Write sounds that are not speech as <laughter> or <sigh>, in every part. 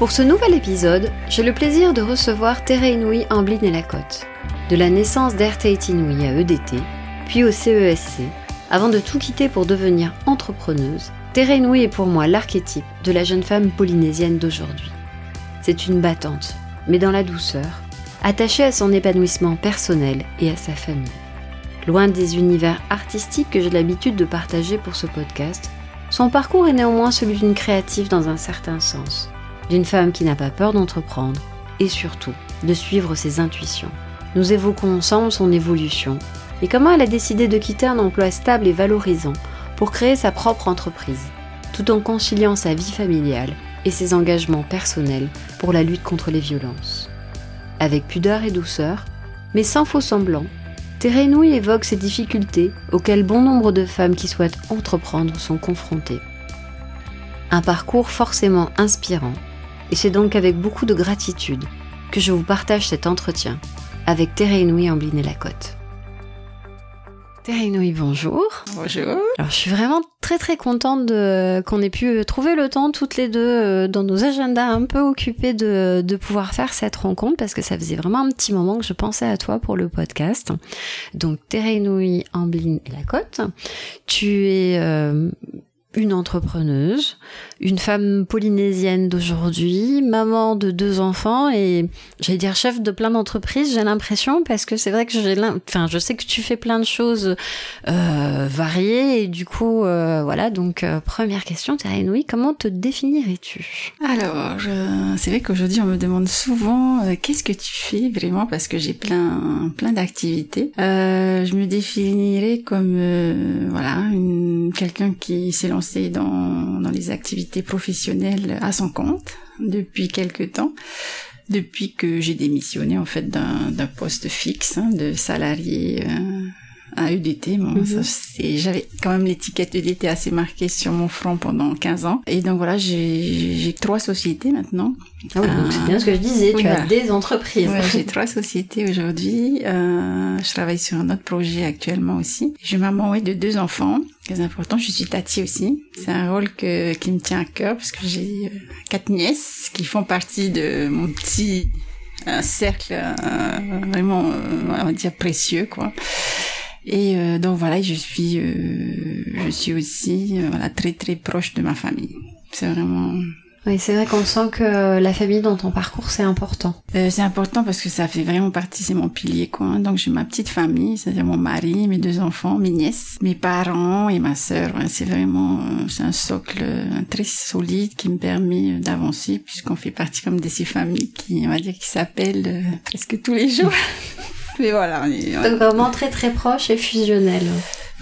Pour ce nouvel épisode, j'ai le plaisir de recevoir Terre Inouï Amblin et Lacotte. De la naissance d'Air Tahiti Inouï à EDT, puis au CESC, avant de tout quitter pour devenir entrepreneuse, Terre Inouï est pour moi l'archétype de la jeune femme polynésienne d'aujourd'hui. C'est une battante, mais dans la douceur, attachée à son épanouissement personnel et à sa famille. Loin des univers artistiques que j'ai l'habitude de partager pour ce podcast, son parcours est néanmoins celui d'une créative dans un certain sens d'une femme qui n'a pas peur d'entreprendre et surtout de suivre ses intuitions. Nous évoquons ensemble son évolution et comment elle a décidé de quitter un emploi stable et valorisant pour créer sa propre entreprise, tout en conciliant sa vie familiale et ses engagements personnels pour la lutte contre les violences. Avec pudeur et douceur, mais sans faux semblant, Terenouille évoque ces difficultés auxquelles bon nombre de femmes qui souhaitent entreprendre sont confrontées. Un parcours forcément inspirant et c'est donc avec beaucoup de gratitude que je vous partage cet entretien avec Terre Inouï Amblin et Lacotte. Terre Inouï, bonjour. Bonjour. Alors, je suis vraiment très très contente de, qu'on ait pu trouver le temps toutes les deux euh, dans nos agendas un peu occupés de, de pouvoir faire cette rencontre parce que ça faisait vraiment un petit moment que je pensais à toi pour le podcast. Donc, Terre Inouï Amblin et Lacotte, tu es euh, une entrepreneuse, une femme polynésienne d'aujourd'hui, maman de deux enfants et j'allais dire chef de plein d'entreprises, j'ai l'impression parce que c'est vrai que j'ai enfin je sais que tu fais plein de choses euh, variées et du coup euh, voilà donc euh, première question Terre comment te définirais-tu? Alors c'est vrai qu'aujourd'hui on me demande souvent euh, qu'est-ce que tu fais vraiment parce que j'ai plein plein d'activités. Euh, je me définirais comme voilà une quelqu'un qui s'est lancé dans les activités professionnelle à son compte depuis quelque temps, depuis que j'ai démissionné en fait d'un poste fixe hein, de salarié euh, à EDT. Bon, mhm. j'avais quand même l'étiquette EDT assez marquée sur mon front pendant 15 ans. Et donc voilà, j'ai trois sociétés maintenant. Ah oui, c'est bien ce que je disais, tu as des entreprises. j'ai <laughs> trois sociétés aujourd'hui. Euh, je travaille sur un autre projet actuellement aussi. Je suis maman ouais, de deux enfants. Très important, je suis tati aussi. C'est un rôle que, qui me tient à cœur parce que j'ai euh, quatre nièces qui font partie de mon petit un cercle euh, vraiment, euh, on va dire précieux, quoi. Et euh, donc voilà, je suis, euh, je suis aussi euh, voilà, très très proche de ma famille. C'est vraiment. Oui, c'est vrai qu'on sent que la famille dans ton parcours c'est important. c'est important parce que ça fait vraiment partie, c'est mon pilier quoi. Hein. Donc j'ai ma petite famille, c'est-à-dire mon mari, mes deux enfants, mes nièces, mes parents et ma sœur. c'est vraiment, c'est un socle très solide qui me permet d'avancer puisqu'on fait partie comme de ces familles qui, on va dire, qui s'appellent presque tous les jours. <laughs> Mais voilà. Donc vraiment très très proche et fusionnel.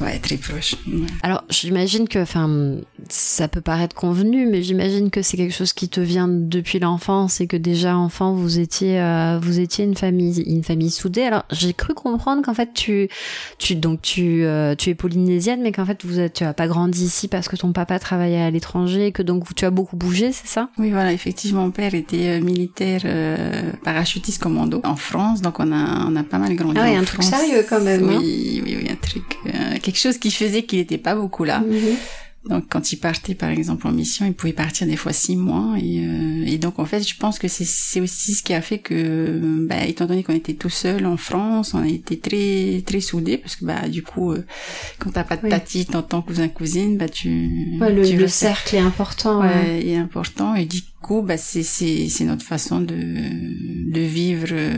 Ouais, très proche. Alors, j'imagine que, enfin, ça peut paraître convenu, mais j'imagine que c'est quelque chose qui te vient depuis l'enfance et que déjà enfant vous étiez, euh, vous étiez une famille, une famille soudée. Alors, j'ai cru comprendre qu'en fait tu, tu donc tu, euh, tu es polynésienne, mais qu'en fait vous tu as pas grandi ici parce que ton papa travaillait à l'étranger et que donc tu as beaucoup bougé, c'est ça? Oui, voilà, effectivement, mon père était euh, militaire parachutiste commando en France, donc on a, on a pas mal grandi. Ah oui, un truc sérieux quand même. Hein. Oui, oui, oui, un truc quelque chose qui faisait qu'il n'était pas beaucoup là. Mhm. Donc quand il partait par exemple en mission, il pouvait partir des fois six mois et, euh, et donc en fait je pense que c'est aussi ce qui a fait que bah, étant donné qu'on était tout seul en France, on a été très très soudés parce que bah du coup euh, quand t'as pas de tati, t'entends cousin cousine, bah tu, le, tu le cercle est important. Ouais, est important et du coup bah c'est c'est c'est notre façon de de vivre euh,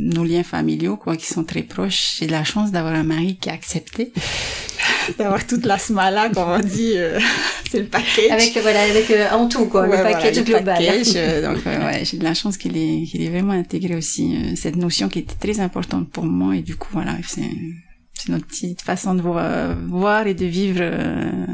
nos liens familiaux quoi qui sont très proches. J'ai de la chance d'avoir un mari qui a accepté. <laughs> D'avoir toute la smala comme on dit euh, <laughs> c'est le package. Avec voilà avec euh, en tout quoi le package global. <laughs> donc ouais j'ai de la chance qu'il ait qu'il ait vraiment intégré aussi cette notion qui était très importante pour moi. Et du coup voilà c'est c'est notre petite façon de voir, voir et de vivre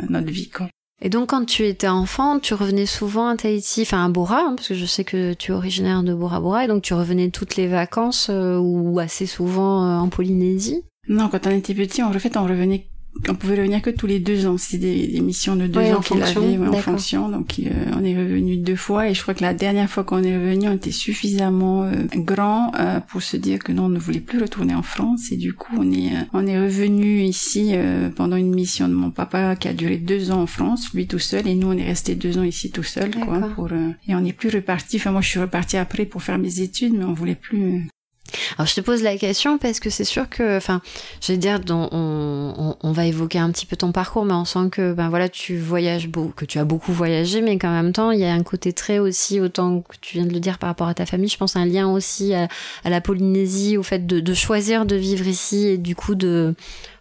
notre vie quoi Et donc quand tu étais enfant, tu revenais souvent à Tahiti, enfin à Bora, hein, parce que je sais que tu es originaire de Bora Bora, et donc tu revenais toutes les vacances euh, ou assez souvent euh, en Polynésie? Non, quand on était petit, en fait, on revenait on pouvait revenir que tous les deux ans. C'est des, des, missions de deux ans qu'il avait ouais, en fonction. Donc euh, on est revenu deux fois et je crois que la dernière fois qu'on est revenu, on était suffisamment euh, grand euh, pour se dire que non, on ne voulait plus retourner en France et du coup on est on est revenu ici pendant une mission de mon papa qui a duré deux ans en France, lui tout seul et nous on est resté deux ans ici tout seul quoi. Pour, et on n'est plus reparti. Enfin moi je suis reparti après pour faire mes études, mais on voulait plus alors je te pose la question parce que c'est sûr que, enfin, je vais dire, on, va évoquer un petit peu ton parcours, mais on sent que, ben voilà, tu voyages beaucoup, que tu as beaucoup voyagé, mais qu'en même temps, il y a un côté très aussi, autant que tu viens de le dire par rapport à ta famille, je pense un lien aussi à, la Polynésie, au fait de, choisir de vivre ici et du coup de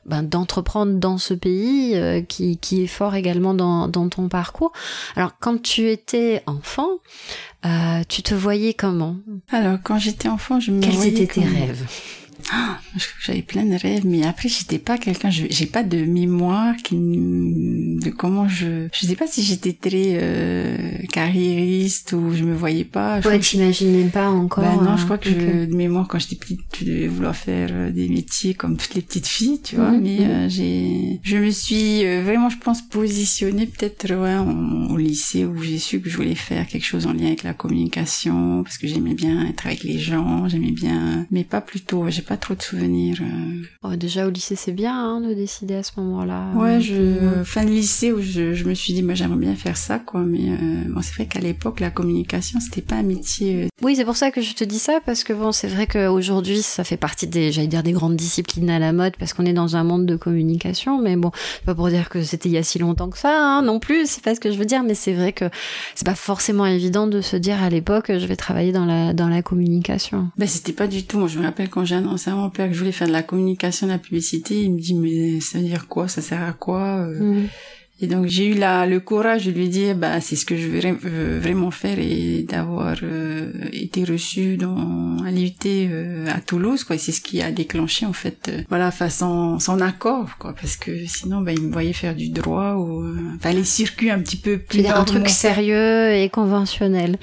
ben, d'entreprendre dans ce pays euh, qui, qui est fort également dans, dans ton parcours. Alors quand tu étais enfant, euh, tu te voyais comment? Alors quand j'étais enfant, je me Quels voyais étaient tes rêves? Ah, j'avais plein de rêves, mais après j'étais pas quelqu'un, j'ai pas de mémoire qui de comment je, je sais pas si j'étais très euh, carriériste ou je me voyais pas. Je Ouais, t'imaginais pas encore Ben non, je crois que je, de mémoire, quand j'étais petite, je devais vouloir faire euh, des métiers comme toutes les petites filles, tu vois. Mhm, mais mhm. euh, j'ai, je me suis euh, vraiment, je pense, positionnée peut-être ouais, au lycée où j'ai su que je voulais faire quelque chose en lien avec la communication parce que j'aimais bien être avec les gens, j'aimais bien, mais pas plutôt. J'ai pas trop de souvenirs. euh. Oh, déjà au lycée c'est bien hein, de décider à ce moment-là. Ouais, Euh, je fin de lycée où je, je me suis dit, moi j'aimerais bien faire ça, quoi. Mais euh, bon, c'est vrai qu'à l'époque, la communication, c'était pas un métier. euh, Oui, c'est pour ça que je te dis ça, parce que bon, c'est vrai qu'aujourd'hui, ça fait partie des, j'allais dire, des grandes disciplines à la mode, parce qu'on est dans un monde de communication, mais bon, pas pour dire que c'était il y a si longtemps que ça, hein, non plus, c'est pas ce que je veux dire, mais c'est vrai que c'est pas forcément évident de se dire à l'époque, je vais travailler dans la, dans la communication. Ben c'était pas du tout. Moi je me rappelle quand j'ai annoncé à mon père que je voulais faire de la communication, de la publicité, il me dit mais ça veut dire quoi, ça sert à quoi euh? Mhm. Et donc j'ai eu la, le courage de lui dire bah c'est ce que je veux, veux vraiment faire et d'avoir euh, été reçu dans à l'IUT euh, à Toulouse quoi. C'est ce qui a déclenché en fait euh, voilà enfin son, son accord quoi parce que sinon ben il me voyait faire du droit ou euh, enfin les circuits un petit peu plus dire, un truc sérieux et conventionnel.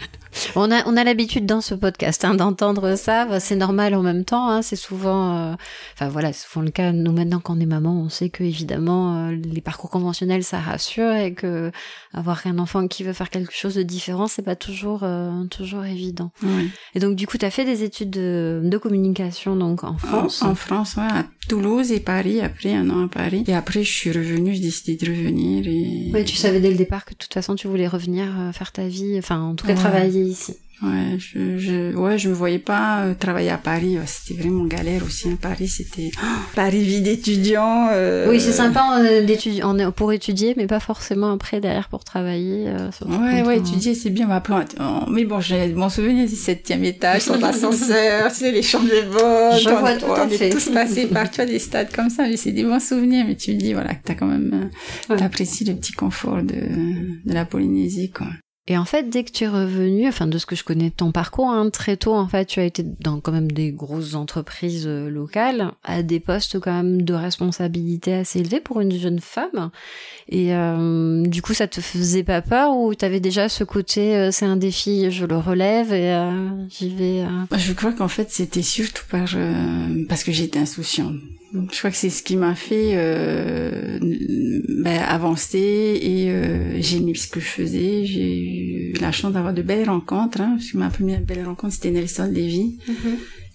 On a, on a l'habitude dans ce podcast hein, d'entendre ça. C'est normal en même temps. Hein, c'est souvent, euh, enfin voilà, c'est souvent le cas. Nous maintenant qu'on est maman, on sait que évidemment euh, les parcours conventionnels ça rassure et que avoir un enfant qui veut faire quelque chose de différent, c'est pas toujours euh, toujours évident. Ouais. Et donc du coup, tu as fait des études de, de communication donc en France. En, en France, ouais, à Toulouse et Paris, après un an à Paris. Et après, je suis revenue, j'ai décidé de revenir et... Ouais, tu savais dès le départ que de toute façon tu voulais revenir euh, faire ta vie, enfin en tout cas Ouais. travailler ici. Ouais, je, je, ouais, je me voyais pas euh, travailler à Paris. ouais, c'était vraiment galère aussi. Hein. Paris, c'était oh, Paris vie d'étudiant. euh, Oui, c'est sympa euh, pour étudier, mais pas forcément après derrière pour travailler. euh, Ouais, ouais, on- étudier, c'est bien. Mais après, on- mais bon, j'ai mon souvenir du septième étage, sans ascenseur, sais, les chambres de bonne. Je on, vois tout à on est tous passés par, tu vois, des stades comme ça. Mais c'est des bons souvenirs. Mais tu me dis, voilà, que t'as quand même, euh, Ouais. t'apprécies le petit confort de, de la Polynésie, quoi. Et en fait, dès que tu es revenu, enfin de ce que je connais de ton parcours, hein, très tôt, en fait, tu as été dans quand même des grosses entreprises euh, locales, à des postes quand même de responsabilité assez élevés pour une jeune femme. Et euh, du coup, ça te faisait pas peur ou t'avais déjà ce côté, euh, c'est un défi, je le relève et j'y vais. Je crois qu'en fait, c'était surtout par parce que j'étais insouciante. Je crois que c'est ce qui m'a fait euh, ben, avancer et euh, j'ai aimé ce que je faisais. J'ai eu la chance d'avoir de belles rencontres. Hein, parce que ma première belle rencontre, c'était Nelson Lévy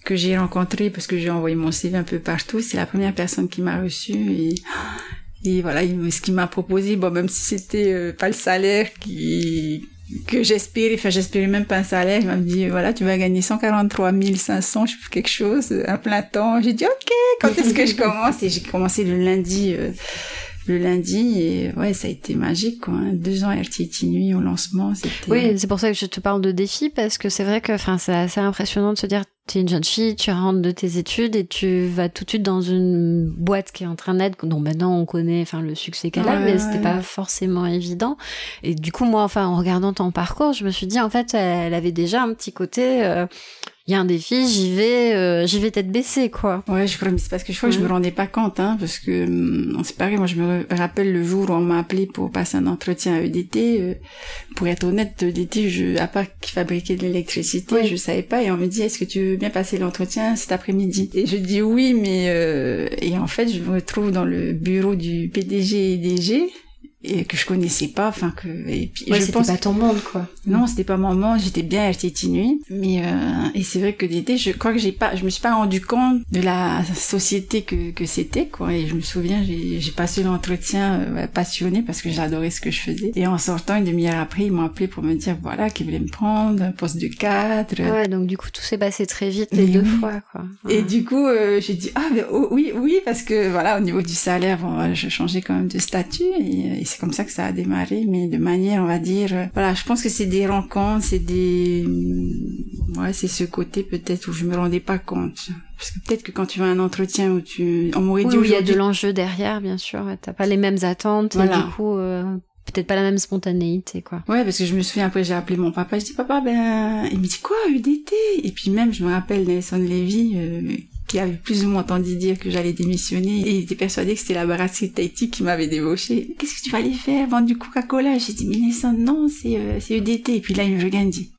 que j'ai rencontré parce que j'ai envoyé mon CV un peu partout. C'est la première personne qui m'a reçue et et voilà, il- ce qu'il m'a proposé, bon, même si c'était euh, pas le salaire qui que j'espérais, enfin j'espérais même pas un salaire, il m'a dit voilà tu vas gagner 143 500, je plus quelque chose, un plein temps. J'ai dit ok, quand est-ce que je commence? Et j'ai commencé le lundi, euh, le lundi et ouais ça a été magique quoi. hein. Deux ans RTT nuit au lancement, c'était. Oui, c'est pour ça que je te parle de défi parce que c'est vrai que, enfin, c'est assez impressionnant de se dire tu es une jeune fille, tu rentres de tes études et tu vas tout de suite dans une boîte qui est en train d'être, dont maintenant on connaît enfin le succès qu'elle a, mais c'était pas forcément évident. Et du coup, moi, enfin, en regardant ton parcours, je me suis dit, en fait, elle avait déjà un petit côté, euh, il y a un défi, j'y vais, euh, j'y vais tête baissée, quoi. Ouais, je crois, mais c'est parce que je crois que je me rendais pas compte, hein, parce que hum, c'est pareil. Moi, je me rappelle le jour où on m'a appelé pour passer un entretien à EDT. Euh, pour être honnête, EDT, je, à part qu'ils fabriquaient de l'électricité, je savais pas. Et on me dit, est-ce que tu veux bien passer l'entretien cet après-midi. Et je dis oui, mais euh, et en fait, je me retrouve dans le bureau du PDG et DG et que je connaissais pas enfin que et puis ouais, je pense pas ton monde quoi. Non c'était pas mon monde j'étais bien RTT nuit mais euh, et c'est vrai que d'été je crois que j'ai pas je me suis pas rendu compte de la société que que c'était quoi. Et je me souviens j'ai j'ai passé l'entretien euh, passionné parce que j'adorais ce que je faisais. Et en sortant une demi-heure après ils m'ont appelé pour me dire voilà qu'ils voulaient me prendre un poste de cadre ouais donc du coup tout s'est passé très vite les deux fois quoi. Et du coup euh, j'ai dit ah mais oh, oui oui parce que voilà au niveau du salaire bon je changeais quand même de statut. Et, et c'est comme ça que ça a démarré, mais de manière, on va dire, euh, voilà, je pense que c'est des rencontres, c'est des, mm, ouais, c'est ce côté peut-être où je me rendais pas compte. Parce que peut-être que quand tu vas à un entretien où tu, on m'aurait dit oui, il y a de l'enjeu derrière, bien sûr, t'as pas les mêmes attentes, et du coup, euh, peut-être pas la même spontanéité quoi. Ouais parce que je me souviens après j'ai appelé mon papa je dis papa ben il me dit quoi UDT et puis même je me rappelle Nelson Levy euh, qui avait plus ou moins entendu dire que j'allais démissionner et il était persuadé que c'était la brasserie Tahiti qui m'avait débauché. Qu'est-ce que tu vas aller faire? Vendre du Coca-Cola? J'ai dit, mais non, c'est euh, EDT. Et puis là, il me regarde dit,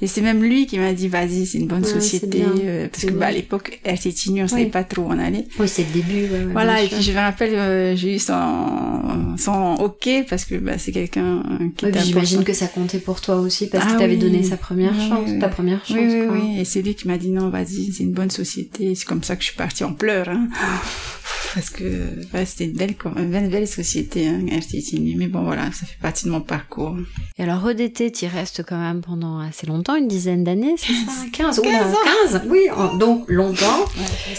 et c'est même lui qui m'a dit, vas-y, c'est une bonne société. Euh, parce que bah, à l'époque, RTT on savait pas trop où on allait. Oui, c'est le début. voilà, et puis je me rappelle, euh, j'ai eu son, son OK parce que bah, c'est quelqu'un qui oui, J'imagine que ça comptait pour toi aussi parce ah, qu'il t'avait donné sa première chance, ta première chance. Oui, oui, oui. Et c'est lui qui m'a dit, non, vas-y, c'est une bonne société. C'est comme ça que je suis partie en pleurs. Hein. <laughs> Parce que ouais, c'était une belle, une belle société, hein, Mais bon, voilà, ça fait partie de mon parcours. Et alors, EDT, tu restes quand même pendant assez longtemps, une dizaine d'années, c'est ça? 15, 15, 15 Oui, donc longtemps.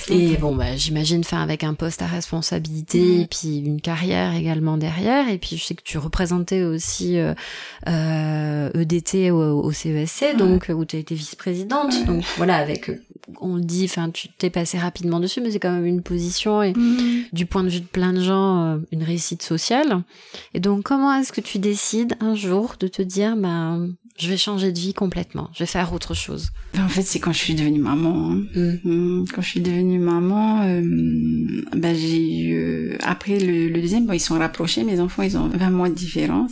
et bon, bah, j'imagine, faire avec un poste à responsabilité, et puis une carrière également derrière. Et puis, je sais que tu représentais aussi euh, euh, EDT au, au CESC, donc où tu as été vice-présidente. Donc voilà, avec on le dit, enfin, tu t'es passé rapidement dessus, mais c'est quand même une position et mhm. du point de vue de plein de gens, euh, une réussite sociale. Et donc, comment est-ce que tu décides un jour de te dire, ben, je vais changer de vie complètement, je vais faire autre chose? Ben, En fait, c'est quand je suis devenue maman. Hein. Mm. Mm. Quand je suis devenue maman, euh, ben j'ai eu, après le, deuxième, bon, ils sont rapprochés, mes enfants, ils ont 20 mois de différence.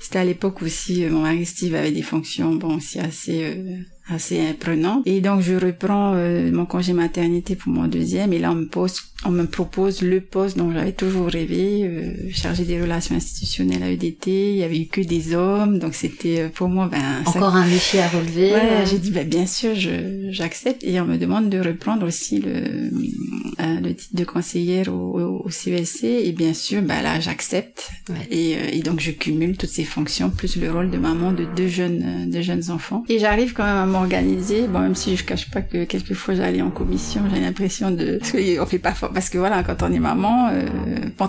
C'était à l'époque aussi, euh, mon mari Steve avait des fonctions, bon, c'est assez assez prenant. Et donc je reprends euh, mon congé maternité pour mon deuxième. Et là on me pose, on me propose le poste dont j'avais toujours rêvé, euh, chargé des relations institutionnelles à EDT. Il y avait eu que des hommes, donc c'était euh, pour moi ben encore un défi à relever. Voilà, j'ai dit ben bien sûr j'accepte. Et on me demande de reprendre aussi le euh, le titre de conseillère au, au, CESC et bien sûr ben là j'accepte. Et, et, donc je cumule toutes ces fonctions plus le rôle de maman de deux jeunes de jeunes enfants. Et j'arrive quand même à organisé. Bon, même si je cache pas que quelquefois j'allais en commission, j'ai l'impression de, parce qu'on fait pas fort, parce que voilà, quand on est maman, euh,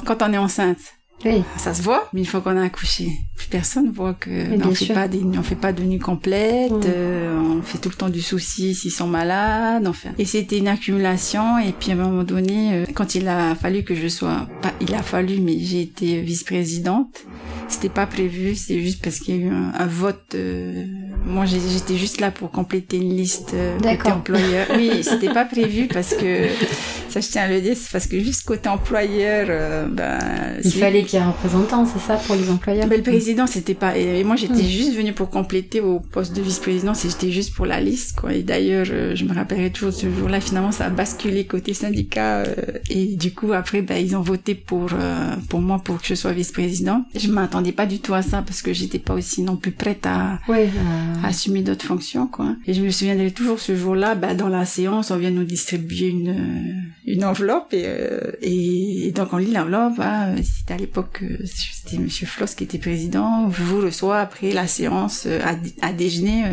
quand on est enceinte, oui. Ça se voit, mais une fois qu'on a accouché, plus personne voit que on fait pas des, on fait pas de nuit complète, euh, on fait tout le temps du souci s'ils sont malades, enfin. Et c'était une accumulation, et puis à un moment donné, euh, quand il a fallu que je sois, pas, il a fallu, mais j'ai été vice-présidente, c'était pas prévu, c'est juste parce qu'il y a eu un, vote. Euh, moi, j'étais juste là pour compléter une liste euh, côté employeur. Oui, c'était pas prévu parce que ça, je tiens à le dire, c'est parce que juste côté employeur, euh, ben, il fallait qu'il y ait un représentant, c'est ça, pour les employeurs. Ben, le président, c'était pas. Et moi, j'étais hmm. juste venue pour compléter au poste de vice-président. C'était juste pour la liste, quoi. Et d'ailleurs, je me rappellerai toujours ce jour-là. Finalement, ça a basculé côté syndicat. et du coup, après, ben, ils ont voté pour pour moi pour que je sois vice-président. Je m'attendais pas du tout à ça parce que j'étais pas aussi non plus prête à, ouais, euh... à assumer d'autres fonctions quoi. Et je me souviendrai toujours ce jour-là, bah, dans la séance, on vient nous distribuer une euh, une enveloppe et, euh, et donc on lit l'enveloppe. Ah, c'était à l'époque, euh, c'était Monsieur Floss qui était président. Vous reçois après la séance à, à déjeuner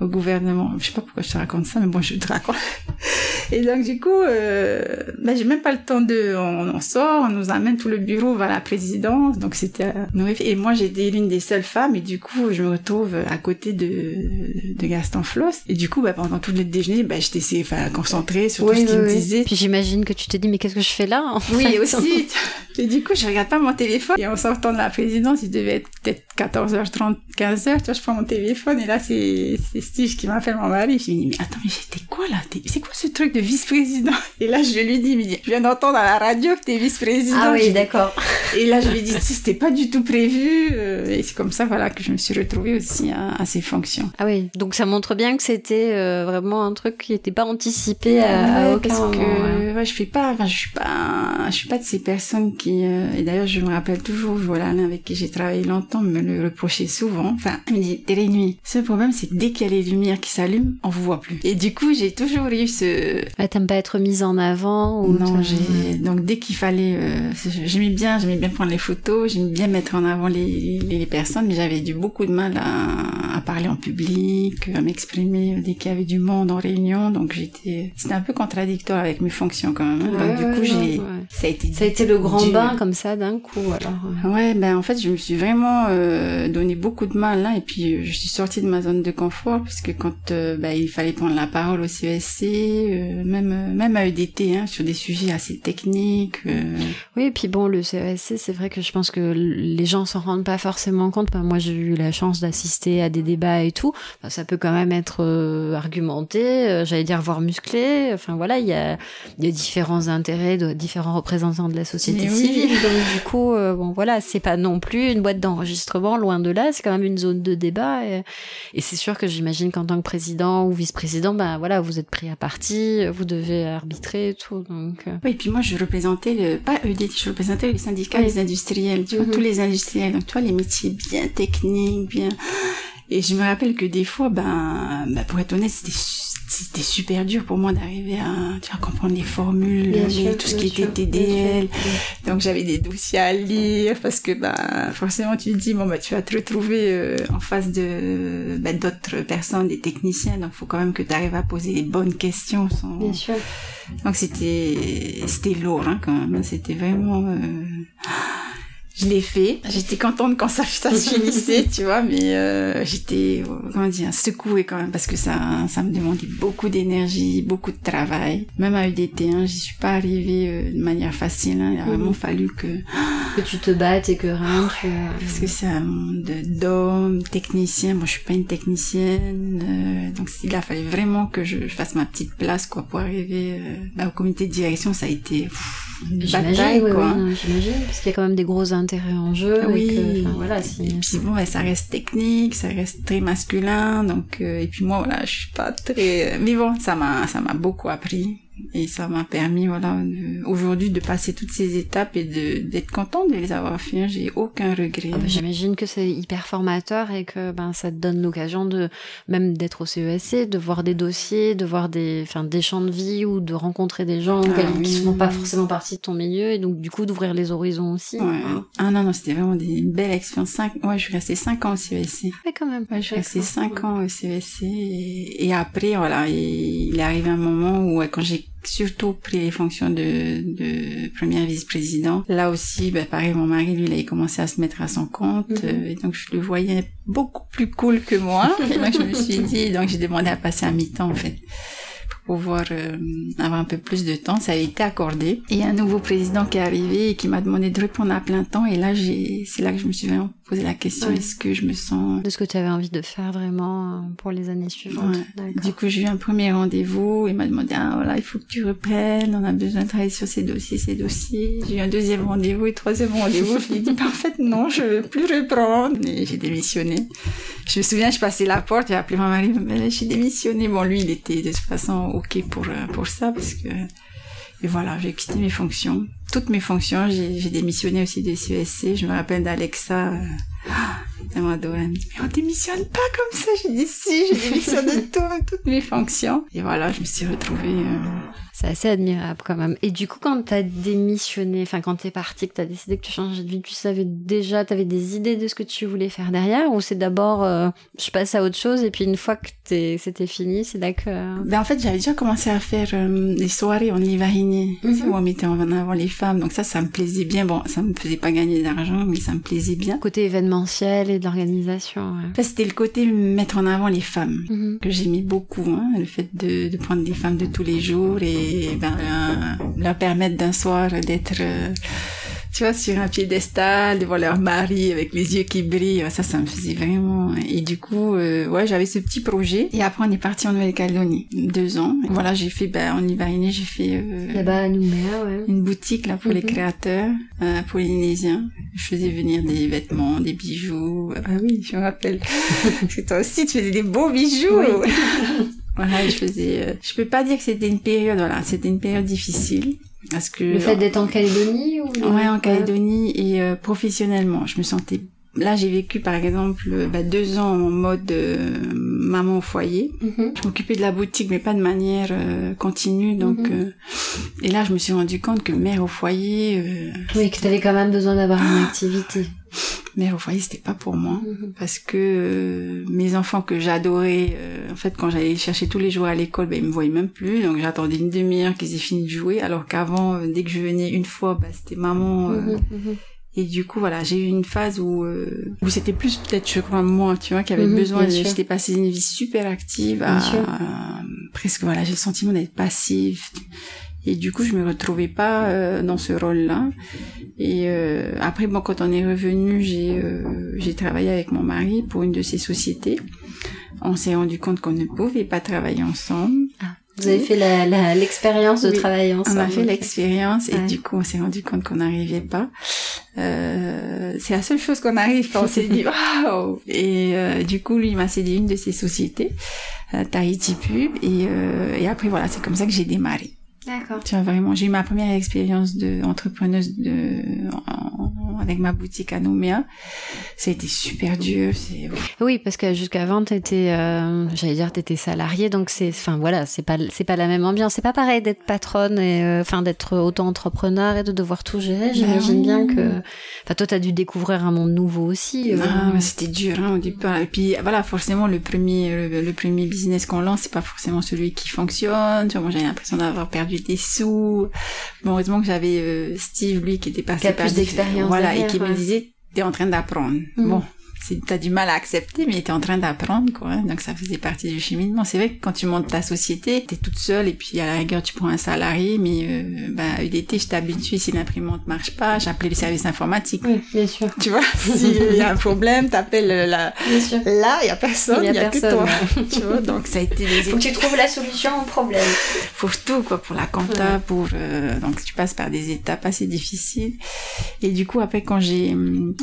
au gouvernement. Je sais pas pourquoi je te raconte ça, mais bon, je te raconte. <laughs> Et donc du coup, euh, ben, j'ai même pas le temps de, on, on, sort, on nous amène tout le bureau vers la présidence, donc c'était et moi j'étais l'une des seules femmes et du coup je me retrouve à côté de, de Gaston Floss et du coup ben, pendant tout le déjeuner, ben, j'étais enfin, concentrée sur tout ce qu'il me disait. Puis j'imagine que tu te dis mais qu'est-ce que je fais là en Oui aussi. <laughs> et du coup je regarde pas mon téléphone et en sortant de la présidence, il devait être peut-être 14h30, 15h, tu vois, je prends mon téléphone et là c'est Steve qui m'appelle mon mari. Je lui dis mais attends mais j'étais quoi là? C'est quoi ce truc de vice-président? Et là je lui dis mais je viens d'entendre à la radio que t'es vice-président. Ah oui d'accord. Et là je lui dis c'était pas du tout prévu euh, et c'est comme ça voilà que je me suis retrouvée aussi à, ces fonctions. Ah oui donc ça montre bien que c'était euh, vraiment un truc qui n'était pas anticipé à, aucun parce moment. Que, ouais, je fais pas enfin je suis pas je suis pas de ces personnes qui euh, et d'ailleurs je me rappelle toujours voilà l'un avec qui j'ai travaillé longtemps me le reprochait souvent. Enfin il me dit t'es les nuits. Ce problème c'est dès qu'il y a les lumières qui s'allument on vous voit plus. Et du coup j'ai toujours eu ce ah, t'aimes pas être mise en avant ou non j'ai donc dès qu'il fallait euh, j'aimais bien j'aimais bien prendre les photos j'aimais bien mettre en avant les, les, personnes mais j'avais du beaucoup de mal à, à parler en public à m'exprimer dès qu'il y avait du monde en réunion donc j'étais c'était un peu contradictoire avec mes fonctions quand même hein. donc du coup j'ai ça a été ça a été le grand bain comme ça d'un coup alors ouais ben en fait je me suis vraiment euh, donné beaucoup de mal là et puis euh, je suis sortie de ma zone de confort puisque quand euh, ben, il fallait prendre la parole au CESC euh, même même à EDT hein, sur des sujets assez techniques oui et puis bon le CESC c'est vrai que je pense que les gens s'en rendent pas forcément compte. Moi j'ai eu la chance d'assister à des débats et tout. Ça peut quand même être argumenté j'allais dire voire musclé. Enfin voilà il y a, y a différents intérêts de différents représentants de la société civile. Donc du coup bon voilà c'est pas non plus une boîte d'enregistrement loin de là. C'est quand même une zone de débat. Et, et c'est sûr que j'imagine qu'en tant que président ou vice-président ben voilà vous êtes pris à partie vous devez arbitrer et tout. Donc oui et puis moi je représentais le pas EDT je représentais les syndicats les industriels tu vois mhm. tous les industriels donc toi les métiers bien techniques bien et je me rappelle que des fois ben, ben pour être honnête c'était c'était super dur pour moi d'arriver à, tu vois, comprendre les formules, tout ce qui était TDL. Donc j'avais des dossiers à lire parce que bah forcément tu te dis bon bah tu vas te retrouver euh, en face de bah, d'autres personnes, des techniciens. Donc faut quand même que tu arrives à poser les bonnes questions. Sans... Bien sûr. Donc c'était c'était lourd hein, quand même. C'était vraiment euh je l'ai fait. J'étais contente quand ça, ça se <laughs> finissait, tu vois, mais euh, j'étais, comment dire, secouée quand même parce que ça, ça me demandait beaucoup d'énergie, beaucoup de travail. Même à UDT, hein, j'y suis pas arrivée euh, de manière facile. Hein. Il a mhm. vraiment fallu que que tu te battes et que rien. Tu... Parce que c'est un monde d'hommes, techniciens. Moi, je suis pas une technicienne, euh, donc il a fallu vraiment que je, fasse ma petite place, quoi, pour arriver euh, bah, au comité de direction. Ça a été bataille, quoi. J'imagine, parce qu'il y a quand même des gros intérêt en jeu. Oui. Et voilà, si... Et puis bon, ça reste technique, ça reste très masculin, donc euh, et puis moi voilà, je suis pas très. Mais bon, ça m'a, ça m'a beaucoup appris et ça m'a permis voilà aujourd'hui de passer toutes ces étapes et de d'être contente de les avoir fait hein. j'ai aucun regret. Ah bah, j'imagine que c'est hyper formateur et que ben ça te donne l'occasion de même d'être au CESC de voir des dossiers de voir des enfin des champs de vie ou de rencontrer des gens ah, qui ne font pas forcément partie de ton milieu et donc du coup d'ouvrir les horizons aussi. Ouais. ah non non c'était vraiment des, une belle expérience cinq ouais je suis restée cinq ans au CESC ouais quand même. Ouais, je suis restée cinq ans au CESC et, et après voilà il est arrivé un moment où quand j'ai surtout pris les fonctions de, de premier vice-président. Là aussi, ben, pareil, mon mari, lui, il a commencé à se mettre à son compte, euh, et donc je le voyais beaucoup plus cool que moi. <laughs> et donc je me suis dit, donc j'ai demandé à passer à mi-temps en fait pour pouvoir euh, avoir un peu plus de temps. Ça a été accordé. Et un nouveau président qui est arrivé et qui m'a demandé de répondre à plein temps. Et là, j'ai, c'est là que je me suis vraiment poser la question est-ce que je me sens de ce que tu avais envie de faire vraiment euh, pour les années suivantes. Du coup, j'ai eu un premier rendez-vous. Il m'a demandé ah voilà, il faut que tu reprennes. On a besoin de travailler sur ces dossiers, ces dossiers. J'ai eu un deuxième rendez-vous et troisième rendez-vous. je lui ai dit en fait non, je veux plus reprendre. Et j'ai démissionné. Je me souviens, je passais la porte, j'ai appelé mon mari, mais j'ai démissionné. Bon, lui, il était de toute façon ok pour euh, pour ça parce que et voilà, j'ai quitté mes fonctions. Toutes mes fonctions, j'ai démissionné aussi des CESC. Je me rappelle d'Alexa. Elle m'a. Elle me dit, mais on démissionne pas comme ça. J'ai dit, si, je démissionne de tout, toutes mes fonctions. Et voilà, je me suis retrouvée... Euh, c'est assez admirable quand même. Et du coup, quand t'as démissionné, enfin quand t'es parti, que t'as décidé que tu changeais de vie, tu savais déjà, t'avais des idées de ce que tu voulais faire derrière, ou c'est d'abord euh, je passe à autre chose et puis une fois que c'était fini, c'est là que. Ben en fait, j'avais déjà commencé à faire euh, des soirées en Livarini, mm où on mettait en avant les femmes, donc ça, ça me plaisait bien. Bon, ça me faisait pas gagner d'argent, mais ça me plaisait bien. Côté événementiel et. Ouais. c'était le côté mettre en avant les femmes mhm. que j'aimais beaucoup, hein, le fait de, de prendre des femmes de tous les jours et et ben, leur permettre d'un soir d'être euh, tu vois, sur un piédestal devant leur mari avec les yeux qui brillent. Ça, ça me faisait vraiment. Et du coup, euh, ouais, j'avais ce petit projet. Et après, on est parti en Nouvelle-Calédonie. Deux ans. Et voilà, j'ai fait, ben, en Ivanine, j'ai fait, euh, Là-bas, à Nouméa, ouais. Une boutique, là, pour les mhm. créateurs, euh, polynésiens. Je faisais venir des vêtements, des bijoux. Ah oui, je me rappelle. <laughs> Parce que toi aussi, tu faisais des beaux bijoux. <laughs> Voilà, je faisais. Euh, je peux pas dire que c'était une période. Voilà, c'était une période difficile parce que. Le fait d'être en Calédonie ou. Ouais, en Calédonie et euh, professionnellement, je me sentais. Là, j'ai vécu par exemple bah, deux ans en mode euh, maman au foyer. Mhm. Je m'occupais de la boutique, mais pas de manière continue. Donc, mhm. et là, je me suis rendu compte que mère au foyer. oui, que tu avais quand même besoin d'avoir une activité mère au foyer c'était pas pour moi. Mhm. parce que euh, mes enfants que j'adorais euh, en fait quand j'allais chercher tous les jouets à l'école ben ils me voyaient même plus. Donc j'attendais une demi-heure qu'ils aient fini de jouer. Alors qu'avant euh, dès que je venais une fois bah, c'était maman mhm, mhm. et du coup voilà j'ai eu une phase où où c'était plus peut-être je crois moi tu vois qui avait besoin de j'étais passée une vie super active à, presque voilà j'ai le sentiment d'être passive et du coup, je me retrouvais pas euh, dans ce rôle-là. Et euh, après, bon, quand on est revenu, j'ai euh, j'ai travaillé avec mon mari pour une de ces sociétés. On s'est rendu compte qu'on ne pouvait pas travailler ensemble. Ah, vous avez fait l'expérience de travailler ensemble. On a fait l'expérience et du coup, on s'est rendu compte qu'on n'arrivait pas. c'est la seule chose qu'on arrive. On s'est dit waouh. Et du coup, lui, m'a cédé une de ses sociétés, Tahiti Pub. Et, et après, voilà, c'est comme ça que j'ai démarré. D'accord. Tu vois, vraiment, j'ai eu ma première expérience de entrepreneuse de, avec ma boutique à Nouméa. Ça a été super dur. Oui, parce que jusqu'avant, t'étais, euh, j'allais dire, t'étais salarié, donc c'est, enfin voilà, c'est pas, c'est pas la même ambiance. C'est pas pareil d'être patronne et, euh, enfin, d'être auto-entrepreneur et de devoir tout gérer. Ben J'imagine bien que, enfin, toi, t'as dû découvrir un monde nouveau aussi. Euh. Ah, c'était dur, hein, au départ. Et puis, voilà, forcément, le premier, le, premier business qu'on lance, c'est pas forcément celui qui fonctionne. Tu vois, moi, j'ai l'impression d'avoir perdu des sous. Bon, heureusement que j'avais euh, Steve, lui, qui était passé par plus d'expérience. Voilà, et qui me disait, t'es en train d'apprendre. Mm. Bon, t'as du mal à accepter, mais t'es en train d'apprendre, quoi. Donc ça faisait partie du cheminement. C'est vrai que quand tu montes ta société, t'es toute seule et puis à la rigueur tu prends un salarié, mais euh, bah UDT, je t'habitue si l'imprimante marche pas, j'appelais le service informatique. Oui, bien sûr. Tu vois, s'il y a un problème, t'appelles la. Bien sûr. Là, il y a personne, il y, a, que toi. <laughs> tu vois, donc ça a été. Des... Faut que tu trouves la solution au problème. Pour tout, quoi, pour la compta, pour euh, donc tu passes par des étapes assez difficiles. Et du coup, après quand j'ai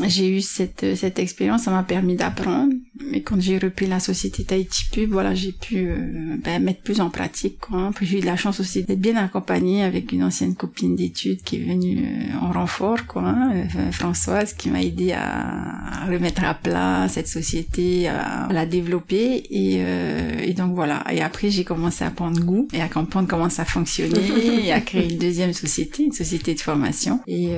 j'ai eu cette cette expérience, ça m'a permis d'apprendre. Mais quand j'ai repris la société Tahiti Pub, voilà, j'ai pu euh, ben, mettre plus en pratique. Quoi. Puis j'ai eu la chance aussi d'être bien accompagnée avec une ancienne copine d'études qui est venue euh, en renfort, quoi, hein, euh, Françoise, qui m'a aidé à, remettre à plat cette société, à, la développer. Et, et donc voilà. Et après, j'ai commencé à prendre goût et à comprendre comment ça fonctionnait et à créer une deuxième société, une société de formation, et,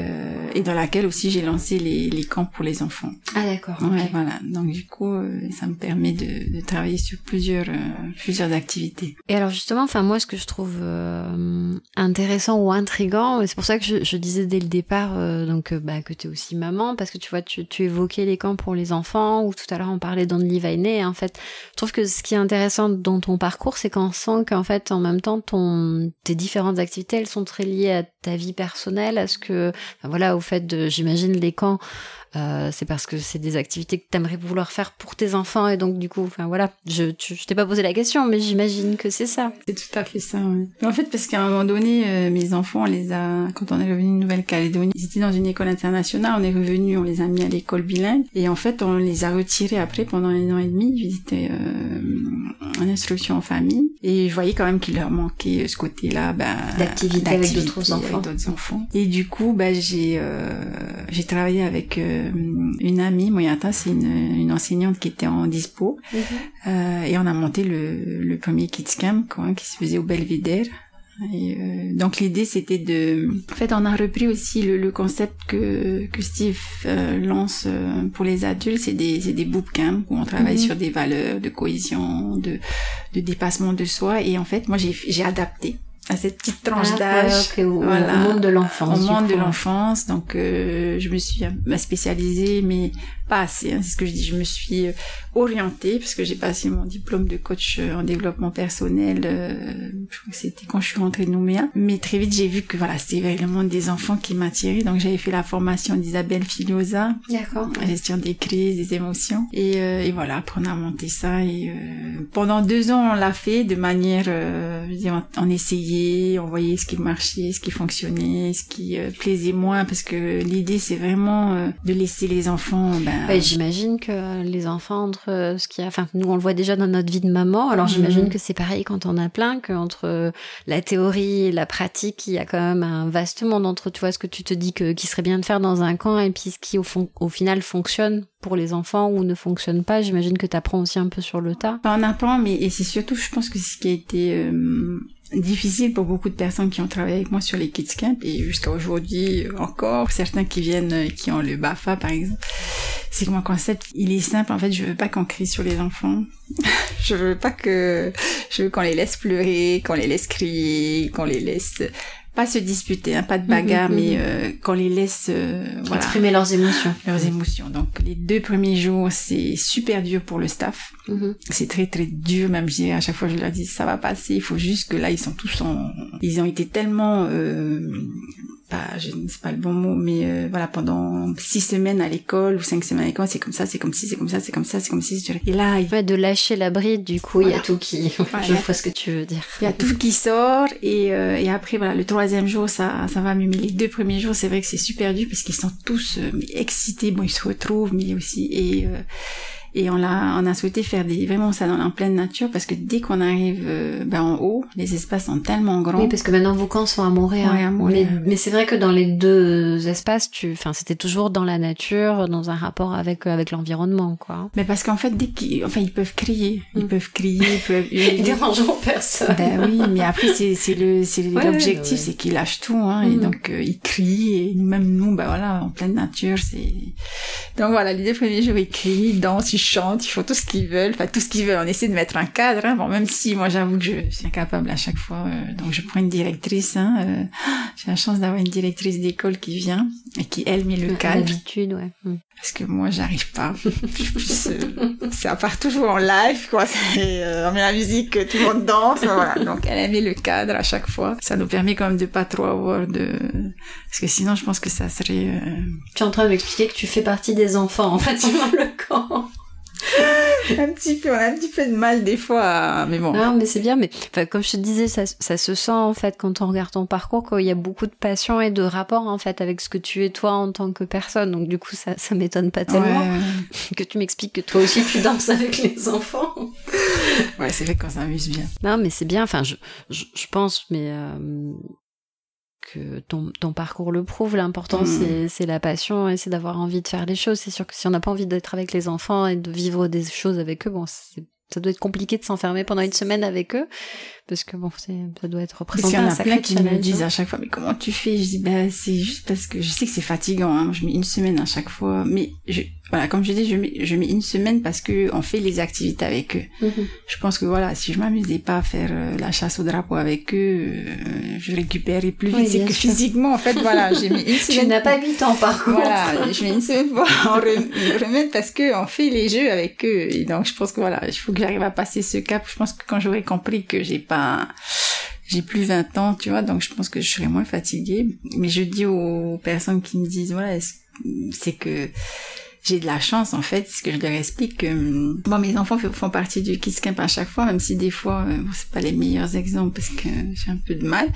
et dans laquelle aussi j'ai lancé les, les camps pour les enfants. Ah d'accord. voilà. Donc du coup, euh, ça me permet de, travailler sur plusieurs euh, plusieurs activités. Et alors justement, enfin moi, ce que je trouve euh, intéressant ou intrigant, c'est pour ça que je, disais dès le départ, donc bah, que tu es aussi maman, parce que tu vois, tu, évoquais les camps pour les enfants, ou tout à l'heure on parlait d'Only Vainé. En fait, je trouve que ce qui est intéressant dans ton parcours, c'est qu'on sent qu'en fait, en même temps, tes différentes activités, elles sont très liées à ta vie personnelle, à ce que, voilà, au fait de, j'imagine les camps euh, c'est parce que c'est des activités que tu aimerais vouloir faire pour tes enfants et donc du coup, enfin voilà, je, je t'ai pas posé la question, mais j'imagine que c'est ça. C'est tout à fait ça. en fait, parce qu'à un moment donné, euh, mes enfants, on les a, quand on est revenu de Nouvelle-Calédonie, ils étaient dans une école internationale, on est revenu, on les a mis à l'école bilingue et en fait, on les a retirés après pendant un an et demi. Ils étaient euh, en instruction en famille Et je voyais quand même qu'il leur manquait ce côté-là, ben, d'activité avec d'autres enfants. Et du coup, ben, j'ai euh, j'ai travaillé avec euh, une amie, Moyata, c'est une, une enseignante qui était en dispo, mhm. euh, et on a monté le, le premier Kids Camp quoi, qui se faisait au Belvédère et euh, donc l'idée c'était de, en fait, on a repris aussi le, le concept que que Steve euh, lance euh, pour les adultes, c'est des des bootcamps où on travaille mhm. sur des valeurs de cohésion, de de dépassement de soi. Et en fait, moi j'ai adapté à cette petite tranche ah, d'âge au, monde de l'enfance. Au monde de l'enfance. Donc, euh, je me suis spécialisée, mais pas assez. Hein, c'est ce que je dis. Je me suis euh, orientée parce que j'ai passé mon diplôme de coach euh, en développement personnel. Euh, je crois que c'était quand je suis rentrée de Nouméa. Mais très vite, j'ai vu que voilà, c'était le monde des enfants qui m'attirait. Donc, j'avais fait la formation d'Isabelle Filiosa. D'accord. Gestion des crises, des émotions. Et, et voilà, après on a monté ça. Et pendant deux ans, on l'a fait de manière, je veux dire, on, on essayait, on voyait ce qui marchait, ce qui fonctionnait, ce qui plaisait moins, parce que l'idée, c'est vraiment de laisser les enfants ben, j'imagine que les enfants entre ce qui a, enfin nous on le voit déjà dans notre vie de maman. Alors j'imagine mhm. que c'est pareil quand on a plein, qu'entre la théorie et la pratique, il y a quand même un vaste monde entre tu vois ce que tu te dis que qui serait bien de faire dans un camp et puis ce qui au, fond, au final fonctionne pour les enfants ou ne fonctionne pas. J'imagine que tu apprends aussi un peu sur le tas. On apprend, mais et c'est surtout, je pense que ce qui a été euh, difficile pour beaucoup de personnes qui ont travaillé avec moi sur les kids camp et jusqu'à aujourd'hui encore. Certains qui viennent euh, qui ont le Bafa par exemple c'est que mon concept. Il est simple en fait je veux pas qu'on crie sur les enfants. <laughs> Je veux pas que je veux qu'on les laisse pleurer qu'on les laisse crier qu'on les laisse pas se disputer, hein, pas de bagarre, mhm, mais mhm. euh, qu'on les laisse euh, exprimer leurs émotions. Leurs émotions. Donc les deux premiers jours, c'est super dur pour le staff. Mhm. C'est très très dur, même je à chaque fois je leur dis ça va passer. Il faut juste que là ils sont tous en, ils ont été tellement euh, pas, je ne sais pas le bon mot, mais euh, voilà, pendant six semaines à l'école ou cinq semaines à l'école, c'est comme ça, c'est comme si, c'est comme ça, c'est comme ça, c'est comme si. Et là, il... Ouais, de lâcher la bride, du coup, il y a tout qui. <laughs> je vois ce que tu veux dire. Il y a tout qui sort et euh, et après voilà, le troisième jour, ça ça va mieux. Mais les deux premiers jours, c'est vrai que c'est super dur parce qu'ils sont tous euh, excités. Bon, ils se retrouvent, mais aussi et et on a, on a souhaité faire des, vraiment ça dans, en pleine nature parce que dès qu'on arrive euh, ben, en haut, les espaces sont tellement grands. Oui, parce que maintenant vos camps sont à Montréal. Mais, mais c'est vrai que dans les deux espaces, tu, enfin, c'était toujours dans la nature, dans un rapport avec, euh, avec l'environnement, quoi. Mais parce qu'en fait, dès qu'ils, enfin, ils peuvent crier, ils mm. peuvent crier, ils peuvent <laughs> Ils dérangeront personne. Ben oui, mais après, c'est, c'est le, c'est l'objectif, c'est qu'ils lâchent tout, hein, et mm. donc, euh, ils crient, et même nous, ben voilà, en pleine nature, c'est, donc voilà, les deux premiers jours, ils crient, ils chantent, ils font tout ce qu'ils veulent, enfin tout ce qu'ils veulent. On essaie de mettre un cadre. Hein. Bon, même si moi j'avoue que je suis incapable à chaque fois, euh, donc je prends une directrice. Hein, euh, <gasps> j'ai la chance d'avoir une directrice d'école qui vient et qui elle met le cadre. D'habitude, ouais. Parce que moi j'arrive pas. <laughs> ça part toujours en live, quoi. Euh, on met la musique, tout le monde danse, voilà. Donc elle met le cadre à chaque fois. Ça nous permet quand même de pas trop avoir de, parce que sinon je pense que ça serait. Tu es en train de m'expliquer que tu fais partie des enfants en fait dans le camp. <laughs> un petit peu, on a un petit peu de mal des fois, mais bon. Non, mais c'est bien, mais comme je te disais, ça, ça se sent en fait quand on regarde ton parcours qu'il y a beaucoup de passion et de rapport en fait avec ce que tu es toi en tant que personne. Donc du coup, ça, ça m'étonne pas tellement <laughs> que tu m'expliques que toi aussi tu danses avec les enfants. ouais, c'est vrai qu'on s'amuse bien. Non, mais c'est bien. Enfin, je, je, pense, mais euh, que ton, ton parcours le prouve. L'important, mm. c'est la passion et c'est d'avoir envie de faire les choses. C'est sûr que si on n'a pas envie d'être avec les enfants et de vivre des choses avec eux, bon, ça doit être compliqué de s'enfermer pendant une semaine avec eux parce que bon ça doit être représenté parce qu'il y en a plein qui me disent hein. à chaque fois mais comment tu fais? Je dis bah c'est juste parce que je sais que c'est fatigant hein. je mets une semaine à chaque fois. Mais je voilà comme je dis je mets je mets une semaine parce que on fait les activités avec eux. mm-hmm. je pense que voilà si je m'amusais pas à faire euh, la chasse au drapeau avec eux euh, je récupérerais plus vite c'est que physiquement en fait voilà j'ai mis <laughs> une semaine tu n'as pas huit ans par contre. Voilà je mets une semaine pour en remettre parce que on fait les jeux avec eux. Et donc je pense que voilà il faut que j'arrive à passer ce cap. Je pense que quand j'aurai compris que j'ai pas j'ai plus 20 ans, tu vois, donc je pense que je serai moins fatiguée. Mais je dis aux personnes qui me disent, voilà, c'est que j'ai de la chance en fait, ce que je leur explique que bon mes enfants font partie du Kids Camp à chaque fois, même si des fois euh, bon, c'est pas les meilleurs exemples parce que j'ai un peu de mal.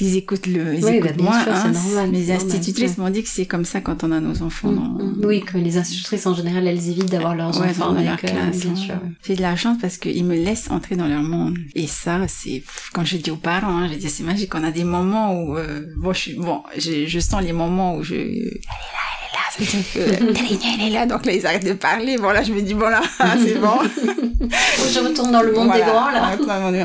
Ils écoutent le, ils Oui, écoutent bah, moins. sûr, c'est hein. normal, normal, institutrices m'ont dit que c'est comme ça quand on a nos enfants. dans- Mm, mm. Oui, que les institutrices en général, elles évitent d'avoir leurs Ouais, enfants dans leur avec classe, bien sûr. J'ai de la chance parce qu'ils me laissent entrer dans leur monde. Et ça, c'est, quand je dis aux parents, hein, je dis c'est magique. On a des moments où, euh, bon, je suis, bon, je, je sens les moments où je, elle est là, là, ça veut dire que, Télénia, elle est là, donc là, ils arrêtent de parler. Bon, là, je me dis, bon, là, <laughs> c'est bon. Je retourne dans le monde des grands, là.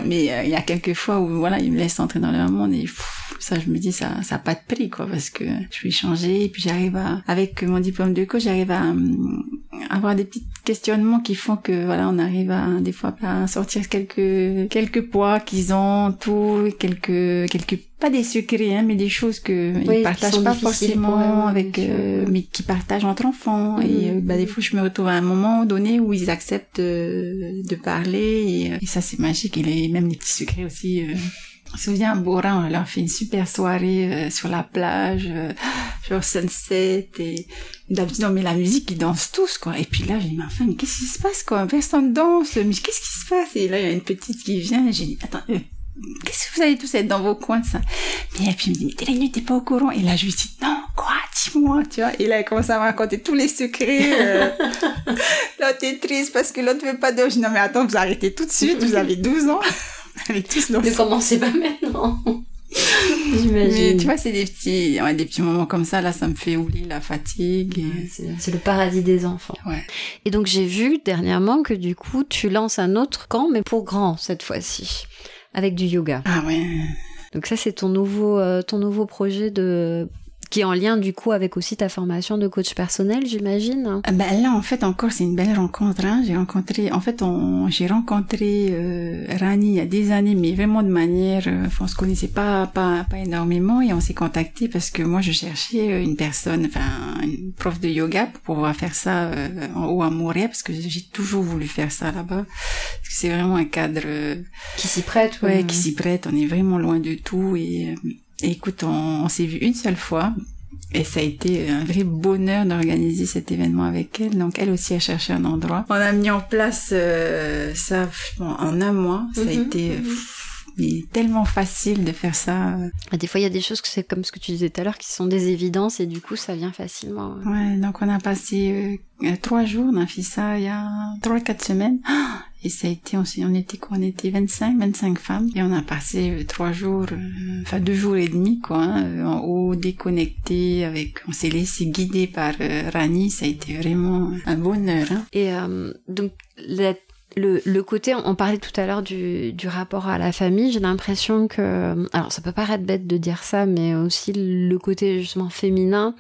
Mais euh, il y a quelques fois où, voilà, ils me laissent entrer dans leur monde et, pff, ça, je me dis, ça, ça a pas de prix, quoi, parce que je suis changée et puis j'arrive à, avec mon diplôme de coach, j'arrive à, hum, avoir des petits questionnements qui font que, voilà, on arrive à, des fois, à sortir quelques, quelques poids qu'ils ont, tout, quelques, quelques, pas des secrets, hein, mais des choses que Oui, ils partagent pas forcément eux, avec, euh, mais qui partagent entre enfants. Et, Mhm. euh, bah, des fois, je me retrouve à un moment donné où ils acceptent euh, de parler. Et, euh, et ça, c'est magique. Et les- même les petits secrets aussi. Je me souviens, Bora, on leur fait une super soirée euh, sur la plage, euh, genre sunset. Et d'habitude, on met la musique, ils dansent tous, quoi. Et puis là, j'ai dit, mais enfin, mais qu'est-ce qui se passe, quoi? Personne danse. Mais qu'est-ce qui se passe? Et là, il y a une petite qui vient. Et j'ai dit, attends, euh, qu'est-ce que vous allez tous être dans vos coins, ça? Mais et puis, il me dit, mais Télénu, t'es pas au courant? Et là, je lui dis, non, quoi? Dis-moi, tu vois? Et là, il commence à me raconter tous les secrets. Euh... <laughs> l'autre est triste parce que l'autre veut pas de... Je dis, non, mais attends, vous arrêtez tout de suite, vous avez 12 ans. Avec tous nos Ne commencez pas maintenant. <laughs> J'imagine. Mais tu vois, c'est des petits, ouais, des petits moments comme ça, là, ça me fait oublier la fatigue. Et... Ouais, C'est c'est le paradis des enfants. Ouais. Et donc j'ai vu dernièrement que du coup tu lances un autre camp, mais pour grand cette fois-ci, avec du yoga. Ah ouais. Donc ça c'est ton nouveau euh, ton nouveau projet de qui est en lien du coup avec aussi ta formation de coach personnel, j'imagine. Ah Ben là, en fait, encore, c'est une belle rencontre. Hein. J'ai rencontré, en fait, j'ai rencontré euh, Rani il y a des années, mais vraiment de manière, euh, enfin, on se connaissait pas, pas, pas énormément, et on s'est contacté parce que moi, je cherchais euh, une personne, enfin, une prof de yoga pour pouvoir faire ça euh, en haut à Montréal, parce que j'ai toujours voulu faire ça là-bas, parce que c'est vraiment un cadre. euh, Qui s'y prête, ouais, qui s'y prête. On est vraiment loin de tout et, euh, et écoute, on, on s'est vu une seule fois. Et ça a été un vrai bonheur d'organiser cet événement avec elle. Donc elle aussi a cherché un endroit. On a mis en place euh, ça bon, en un mois. Ça a Mhm, été mhm. pff, mais tellement facile de faire ça. Ah, Des fois il y a des choses que c'est comme ce que tu disais tout à l'heure qui sont des évidences et du coup ça vient facilement. Ouais, donc on a passé euh, trois jours, on a fait ça il y a trois quatre semaines. Ah Et ça a été, on, était quoi? On était 25, 25 femmes. Et on a passé euh, trois jours, euh, enfin deux jours et demi, quoi, hein, euh, en haut, déconnecté, avec, on s'est laissé guider par Rani. Ça a été vraiment un bonheur. Hein. Et donc le, le côté, on parlait tout à l'heure du, du rapport à la famille, j'ai l'impression que, alors ça peut paraître bête de dire ça, mais aussi le côté justement féminin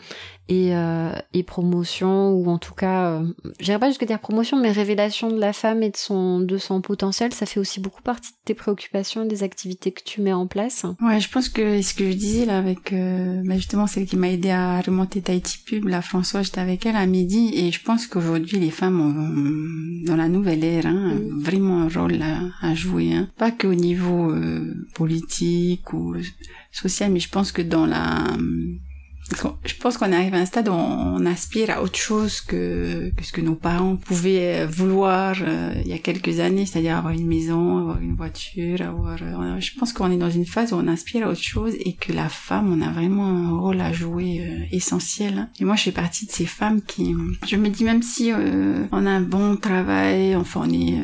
et, euh, et promotion, ou en tout cas, euh, j'irais pas jusqu'à dire promotion, mais révélation de la femme et de son, de son potentiel, ça fait aussi beaucoup partie de tes préoccupations et des activités que tu mets en place. Ouais, je pense que ce que je disais là avec, euh, bah, justement celle qui m'a aidé à remonter Tahiti Pub, la Françoise, j'étais avec elle à midi, et je pense qu'aujourd'hui les femmes ont, dans la nouvelle ère, hein, Mm. vraiment un rôle à, à jouer, hein. pas qu'au niveau euh, politique ou social, mais je pense que dans la je pense qu'on arrive à un stade où on aspire à autre chose que, ce que nos parents pouvaient euh, vouloir euh, il y a quelques années, c'est-à-dire avoir une maison, avoir une voiture, avoir. euh, je pense qu'on est dans une phase où on aspire à autre chose et que la femme, on a vraiment un rôle à jouer essentiel. hein. Et moi, je fais partie de ces femmes qui, je me dis même si on a un bon travail, enfin on est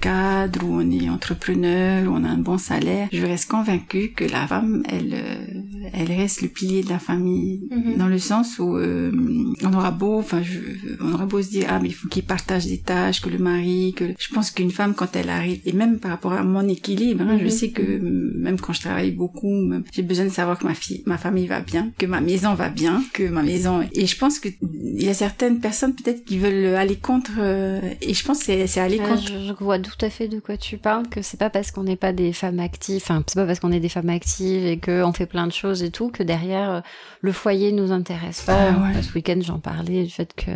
cadre ou on est entrepreneur ou on a un bon salaire, je reste convaincue que la femme, elle, elle reste le pilier de la famille Mhm. dans le sens où euh, on aura beau, enfin, on aura beau se dire ah mais il faut qu'il partage des tâches, que le mari, que je pense qu'une femme quand elle arrive et même par rapport à mon équilibre, hein, je Mhm. sais que même quand je travaille beaucoup, j'ai besoin de savoir que ma fille, ma famille va bien, que ma maison va bien, que ma maison et je pense que il y a certaines personnes peut-être qui veulent aller contre euh, et je pense que c'est c'est aller Ouais, contre je, je vois tout à fait de quoi tu parles, que c'est pas parce qu'on n'est pas des femmes actives, enfin c'est pas parce qu'on est des femmes actives et qu'on fait plein de choses et tout que derrière euh, le foyer nous intéresse pas. Ah ouais. Ce week-end j'en parlais du fait que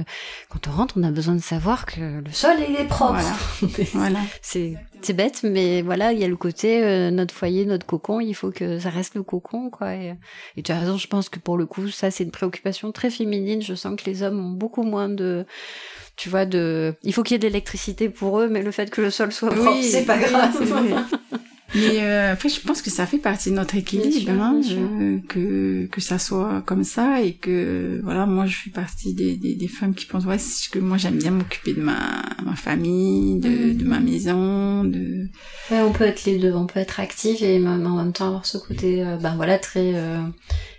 quand on rentre on a besoin de savoir que le sol il est propre. Voilà. <laughs> voilà. c'est c'est bête mais voilà il y a le côté euh, notre foyer notre cocon il faut que ça reste le cocon quoi et, et tu as raison je pense que pour le coup ça c'est une préoccupation très féminine je sens que les hommes ont beaucoup moins de tu vois de il faut qu'il y ait de l'électricité pour eux mais le fait que le sol soit propre c'est pas oui, grave. <laughs> <laughs> Mais euh, après, je pense que ça fait partie de notre équilibre, hein, euh, que que ça soit comme ça et que voilà, moi je fais partie des, des, des femmes qui pensent ouais, que moi j'aime bien m'occuper de ma ma famille, de, mm. de ma maison, de. Ouais, on peut être les deux, on peut être active et en même temps avoir ce côté, euh, ben voilà, très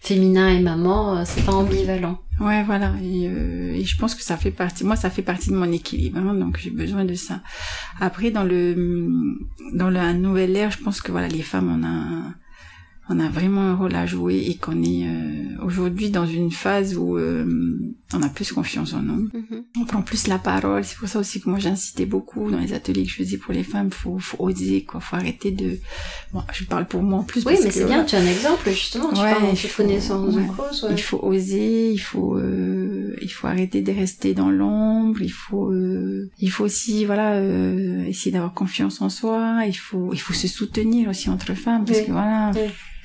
féminin et maman, c'est pas ambivalent. Ouais, voilà. Et, euh, et, je pense que ça fait partie. Moi, ça fait partie de mon équilibre. Hein, donc, j'ai besoin de ça. Après, dans le dans le un nouvel ère, je pense que voilà, les femmes, on a on a vraiment un rôle à jouer et qu'on est euh, aujourd'hui dans une phase où euh, on a plus confiance en nous. Mhm. On prend plus la parole. C'est pour ça aussi que moi j'incitais beaucoup dans les ateliers que je faisais pour les femmes. Faut, faut oser, quoi. Faut arrêter de. Bon, je parle pour moi en plus. Oui, mais c'est bien. Tu as un exemple justement. Tu ouais, parles en connaissance de cause. Ouais. Il faut oser. Il faut. Euh, il faut arrêter de rester dans l'ombre. Il faut. Euh, il faut aussi, voilà, euh, essayer d'avoir confiance en soi. Il faut. Il faut se soutenir aussi entre femmes parce que voilà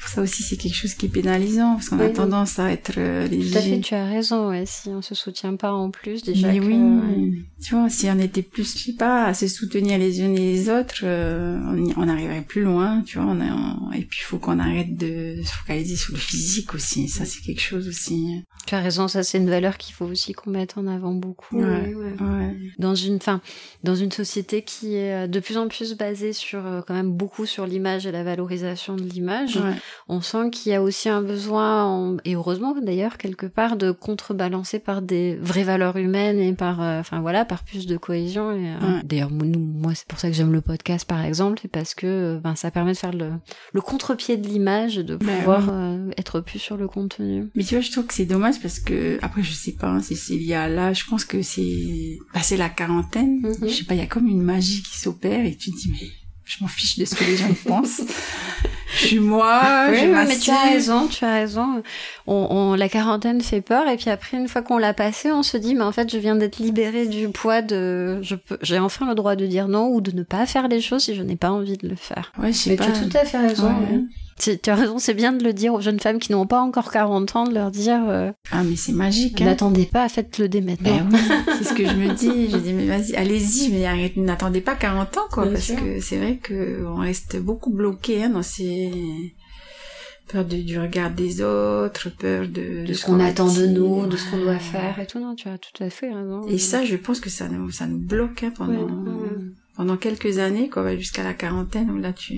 ça aussi c'est quelque chose qui est pénalisant parce qu'on a tendance à être euh, les Tout à fait, tu as raison. Ouais, si on se soutient pas en plus déjà. Mais oui, tu vois, si on était plus, je sais pas, à se soutenir les unes et les autres, euh, on, on, arriverait plus loin, tu vois. On et puis il faut qu'on arrête de se focaliser sur le physique aussi. Ça c'est quelque chose aussi. Tu as raison, ça c'est une valeur qu'il faut aussi qu'on mette en avant beaucoup. Ouais, ouais. Dans une, fin, dans une société qui est euh, de plus en plus basée sur quand même beaucoup sur l'image et la valorisation de l'image on sent qu'il y a aussi un besoin, et heureusement d'ailleurs quelque part, de contrebalancer par des vraies valeurs humaines et par, euh, enfin voilà, par plus de cohésion. Et, euh, D'ailleurs, moi c'est pour ça que j'aime le podcast par exemple, c'est parce que euh, ben ça permet de faire le, le contre-pied de l'image, de ben pouvoir être plus sur le contenu. Mais tu vois, je trouve que c'est dommage parce que après je sais pas hein, si c'est lié à là, je pense que c'est passer la quarantaine, mm-hmm. je sais pas, il y a comme une magie qui s'opère et tu te dis mais je m'en fiche de ce que les gens pensent. <laughs> je suis moi, oui, mais tu as raison, tu as raison. On, on, la quarantaine fait peur et puis après une fois qu'on l'a passé, on se dit mais en fait je viens d'être libérée du poids de je peux j'ai enfin le droit de dire non ou de ne pas faire les choses si je n'ai pas envie de le faire. Ouais, je sais pas. Tu as tout à fait raison. Tu, as raison, c'est bien de le dire aux jeunes femmes qui n'ont pas encore 40 ans, de leur dire... Euh, ah mais c'est magique. Hein. N'attendez pas, faites-le dès maintenant. Ben c'est ce que je me dis. Je dis mais vas-y, allez-y, mais n'attendez pas 40 ans quoi, parce que c'est vrai que on reste beaucoup bloqué hein, dans ces peur du regard des autres, peur de, de, ce qu'on attend de nous, de ce qu'on doit faire et tout. Non, tu as tout à fait raison. Et ça, je pense que ça nous, ça nous bloque hein, pendant pendant quelques années, quoi, jusqu'à la quarantaine, où là, tu,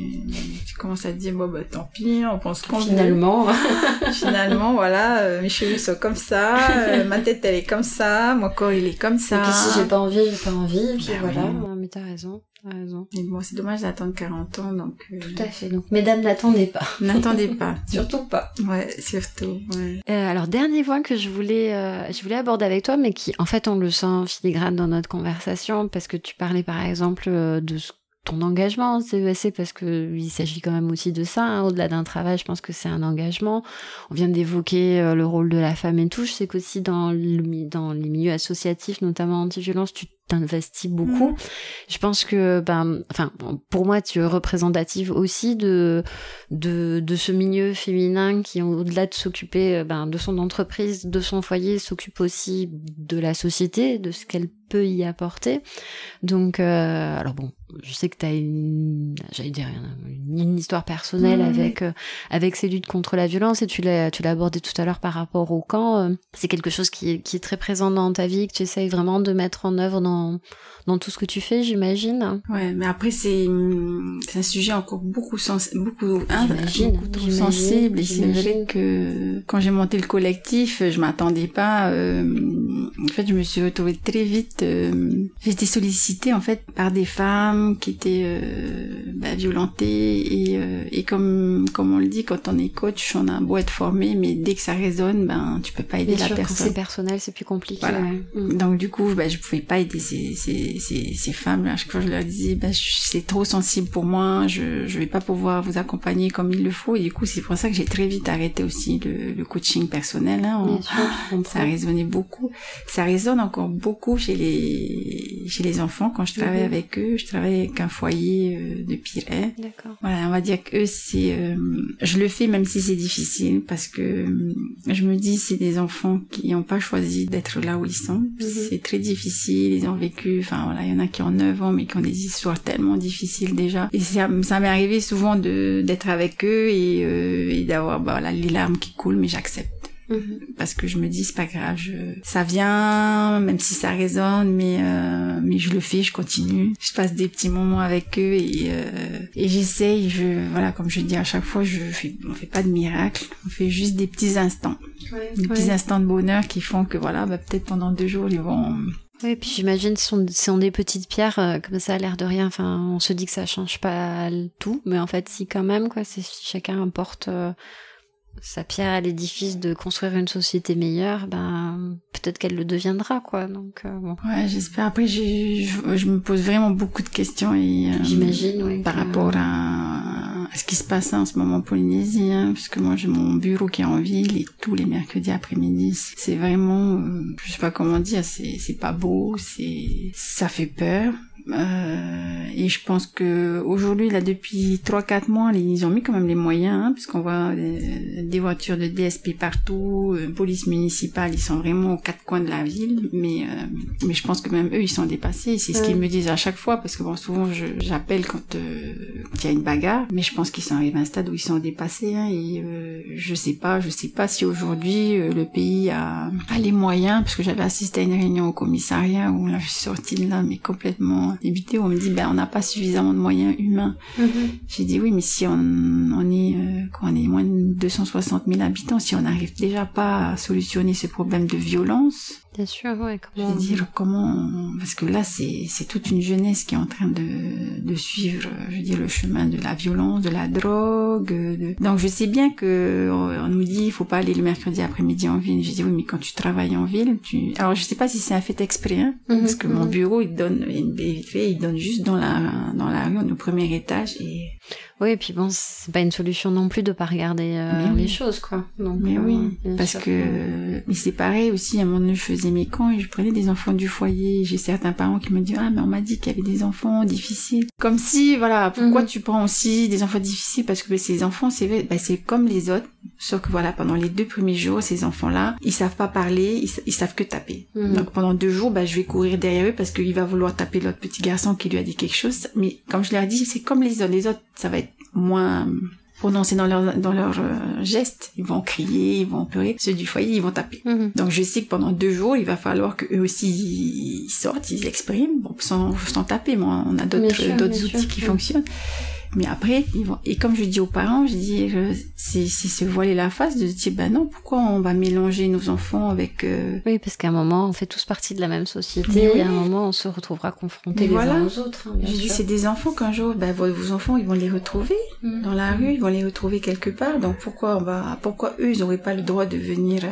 tu commences à te dire, bon, bah, tant pis, on pense qu'on Finalement. <laughs> Finalement, voilà, euh, mes cheveux sont comme ça, euh, ma tête, elle est comme ça, mon corps, il est comme ça. Et puis si j'ai pas envie, j'ai pas envie, et puis bah voilà, mais t'as raison. Mais bon, c'est dommage d'attendre 40 ans, donc... Euh, Tout à fait. Donc, mesdames, n'attendez pas. <laughs> N'attendez pas. <laughs> surtout pas. Ouais, surtout. Ouais. Euh, alors, dernier point que je voulais, euh, je voulais aborder avec toi, mais qui, en fait, on le sent filigrane dans notre conversation, parce que tu parlais, par exemple, de ce ton engagement en CESC parce que il s'agit quand même aussi de ça hein. au-delà d'un travail je pense que c'est un engagement on vient d'évoquer euh, le rôle de la femme et tout je sais qu'aussi dans le, dans les milieux associatifs notamment anti-violence tu t'investis beaucoup mmh. je pense que ben enfin pour moi tu es représentative aussi de de de ce milieu féminin qui au-delà de s'occuper euh, ben de son entreprise de son foyer s'occupe aussi de la société de ce qu'elle peut y apporter donc euh, alors bon je sais que tu as une, j'allais dire une, histoire personnelle avec euh, avec ces luttes contre la violence et tu l'as tu l'as abordé tout à l'heure par rapport au camp. Euh, c'est quelque chose qui est, qui est très présent dans ta vie que tu essayes vraiment de mettre en œuvre dans dans tout ce que tu fais, j'imagine. Ouais, mais après c'est c'est un sujet encore beaucoup sens beaucoup hein, beaucoup trop sensible et c'est vrai que quand j'ai monté le collectif, je m'attendais pas. Euh, en fait, je me suis retrouvée très vite. Euh, j'ai été sollicitée en fait par des femmes qui étaient euh, bah, violentées et, euh, et comme comme on le dit, quand on est coach, on a beau être formé, mais dès que ça résonne, ben tu peux pas aider la personne. c'est personnel, c'est plus compliqué. Voilà. Mm. Donc du coup, bah, je pouvais pas aider ces, ces, ces, ces femmes. À chaque fois, je leur disais, bah, c'est trop sensible pour moi, je je vais pas pouvoir vous accompagner comme il le faut. Et du coup, c'est pour ça que j'ai très vite arrêté aussi le, le coaching personnel. Hein. ça résonnait beaucoup. Ça résonne encore beaucoup chez les chez les enfants quand je travaille mhm. avec eux. Je travaille avec un foyer euh, de Piret. D'accord. Voilà, on va dire que c'est, euh, je le fais même si c'est difficile parce que euh, je me dis c'est des enfants qui n'ont pas choisi d'être là où ils sont. Mhm. C'est très difficile. ont vécu, enfin voilà, il y en a qui ont 9 ans, mais qui ont des histoires tellement difficiles déjà. Et ça, ça m'est arrivé souvent de d'être avec eux et, euh, et d'avoir bah, voilà, les larmes qui coulent, mais j'accepte. Mhm. Parce que je me dis c'est pas grave, je... ça vient, même si ça résonne, mais euh, mais je le fais, je continue. Je passe des petits moments avec eux et euh, et j'essaye. Je voilà, comme je dis à chaque fois, je fais, on fait pas de miracle, on fait juste des petits instants, des petits instants de bonheur qui font que voilà, bah, peut-être pendant deux jours ils vont oui, puis j'imagine ce sont, sont des petites pierres, euh, comme ça a l'air de rien. Enfin, on se dit que ça change pas tout, mais en fait, si quand même, quoi. C'est chacun apporte euh, sa pierre à l'édifice de construire une société meilleure, ben peut-être qu'elle le deviendra, quoi. Donc euh, bon. Ouais, j'espère. Après, je, je, me pose vraiment beaucoup de questions et j'imagine, oui, par rapport à, ce qui se passe en ce moment en Polynésie, hein, puisque moi j'ai mon bureau qui est en ville et tous les mercredis après-midi, c'est vraiment, je sais pas comment dire, c'est pas beau, c'est ça fait peur. Euh, et je pense que aujourd'hui, là, depuis 3-4 mois, ils ont mis quand même les moyens, hein, puisqu'on voit des, voitures de DSP partout, euh, police municipale, ils sont vraiment aux quatre coins de la ville. Mais, euh, mais je pense que même eux, ils sont dépassés. C'est ce qu'ils me disent à chaque fois, parce que bon, souvent, j'appelle quand il y a une bagarre, mais je pense qu'ils sont arrivés à un stade où ils sont dépassés. Hein, et je sais pas, je sais pas si aujourd'hui le pays a, a les moyens, parce que j'avais assisté à une réunion au commissariat où là, je suis sortie de là, mais complètement où on me dit ben on n'a pas suffisamment de moyens humains. Mhm. J'ai dit oui mais si on, on est euh, quand on est moins de 260 000 habitants, si on n'arrive déjà pas à solutionner ce problème de violence, Bien sûr, ouais. Comment... Je veux dire, comment... Parce que là, c'est, c'est toute une jeunesse qui est en train de, de suivre, je veux dire, le chemin de la violence, de la drogue. De... Donc, je sais bien que on nous dit, il faut pas aller le mercredi après-midi en ville. Je dis, oui, mais quand tu travailles en ville, tu... Alors, je sais pas si c'est un fait exprès, hein, mhm, parce que mon mhm. bureau, il donne, il donne juste dans la, dans la rue, au premier étage, et oui, et puis bon, c'est pas une solution non plus de pas regarder euh, les choses, quoi. Donc, mais oui, euh, parce que mais c'est pareil aussi. À un moment donné, je faisais mes camps et je prenais des enfants du foyer. J'ai certains parents qui me disent ah mais on m'a dit qu'il y avait des enfants difficiles. Comme si voilà, pourquoi mhm. tu prends aussi des enfants difficiles? Parce que ben, ces enfants, c'est ben, c'est comme les autres, sauf que voilà, pendant les deux premiers jours, ces enfants-là, ils savent pas parler, ils, savent que taper. Mhm. Donc pendant deux jours, ben, je vais courir derrière eux parce qu'il va vouloir taper l'autre petit garçon qui lui a dit quelque chose. Mais comme je leur ai dit, c'est comme les autres. Les autres, ça va être moins prononcés dans leur dans leurs euh, gestes. Ils vont crier, ils vont pleurer. Ceux du foyer, ils vont taper. Mhm. Donc je sais que pendant deux jours, il va falloir qu'eux aussi ils sortent, ils expriment, bon, sans, sans taper. Mais on a d'autres d'autres outils qui fonctionnent. Mais après, ils vont... et comme je dis aux parents, je dis, c'est se voiler la face de dire, ben non, pourquoi on va mélanger nos enfants avec... Euh, oui, parce qu'à un moment, on fait tous partie de la même société, et à un moment, on se retrouvera confrontés les uns aux autres. Hein, je dis, c'est des enfants qu'un jour, ben, vos, enfants, ils vont les retrouver mm. dans la rue, ils vont les retrouver quelque part, donc pourquoi on va, pourquoi eux, ils n'auraient pas le droit de venir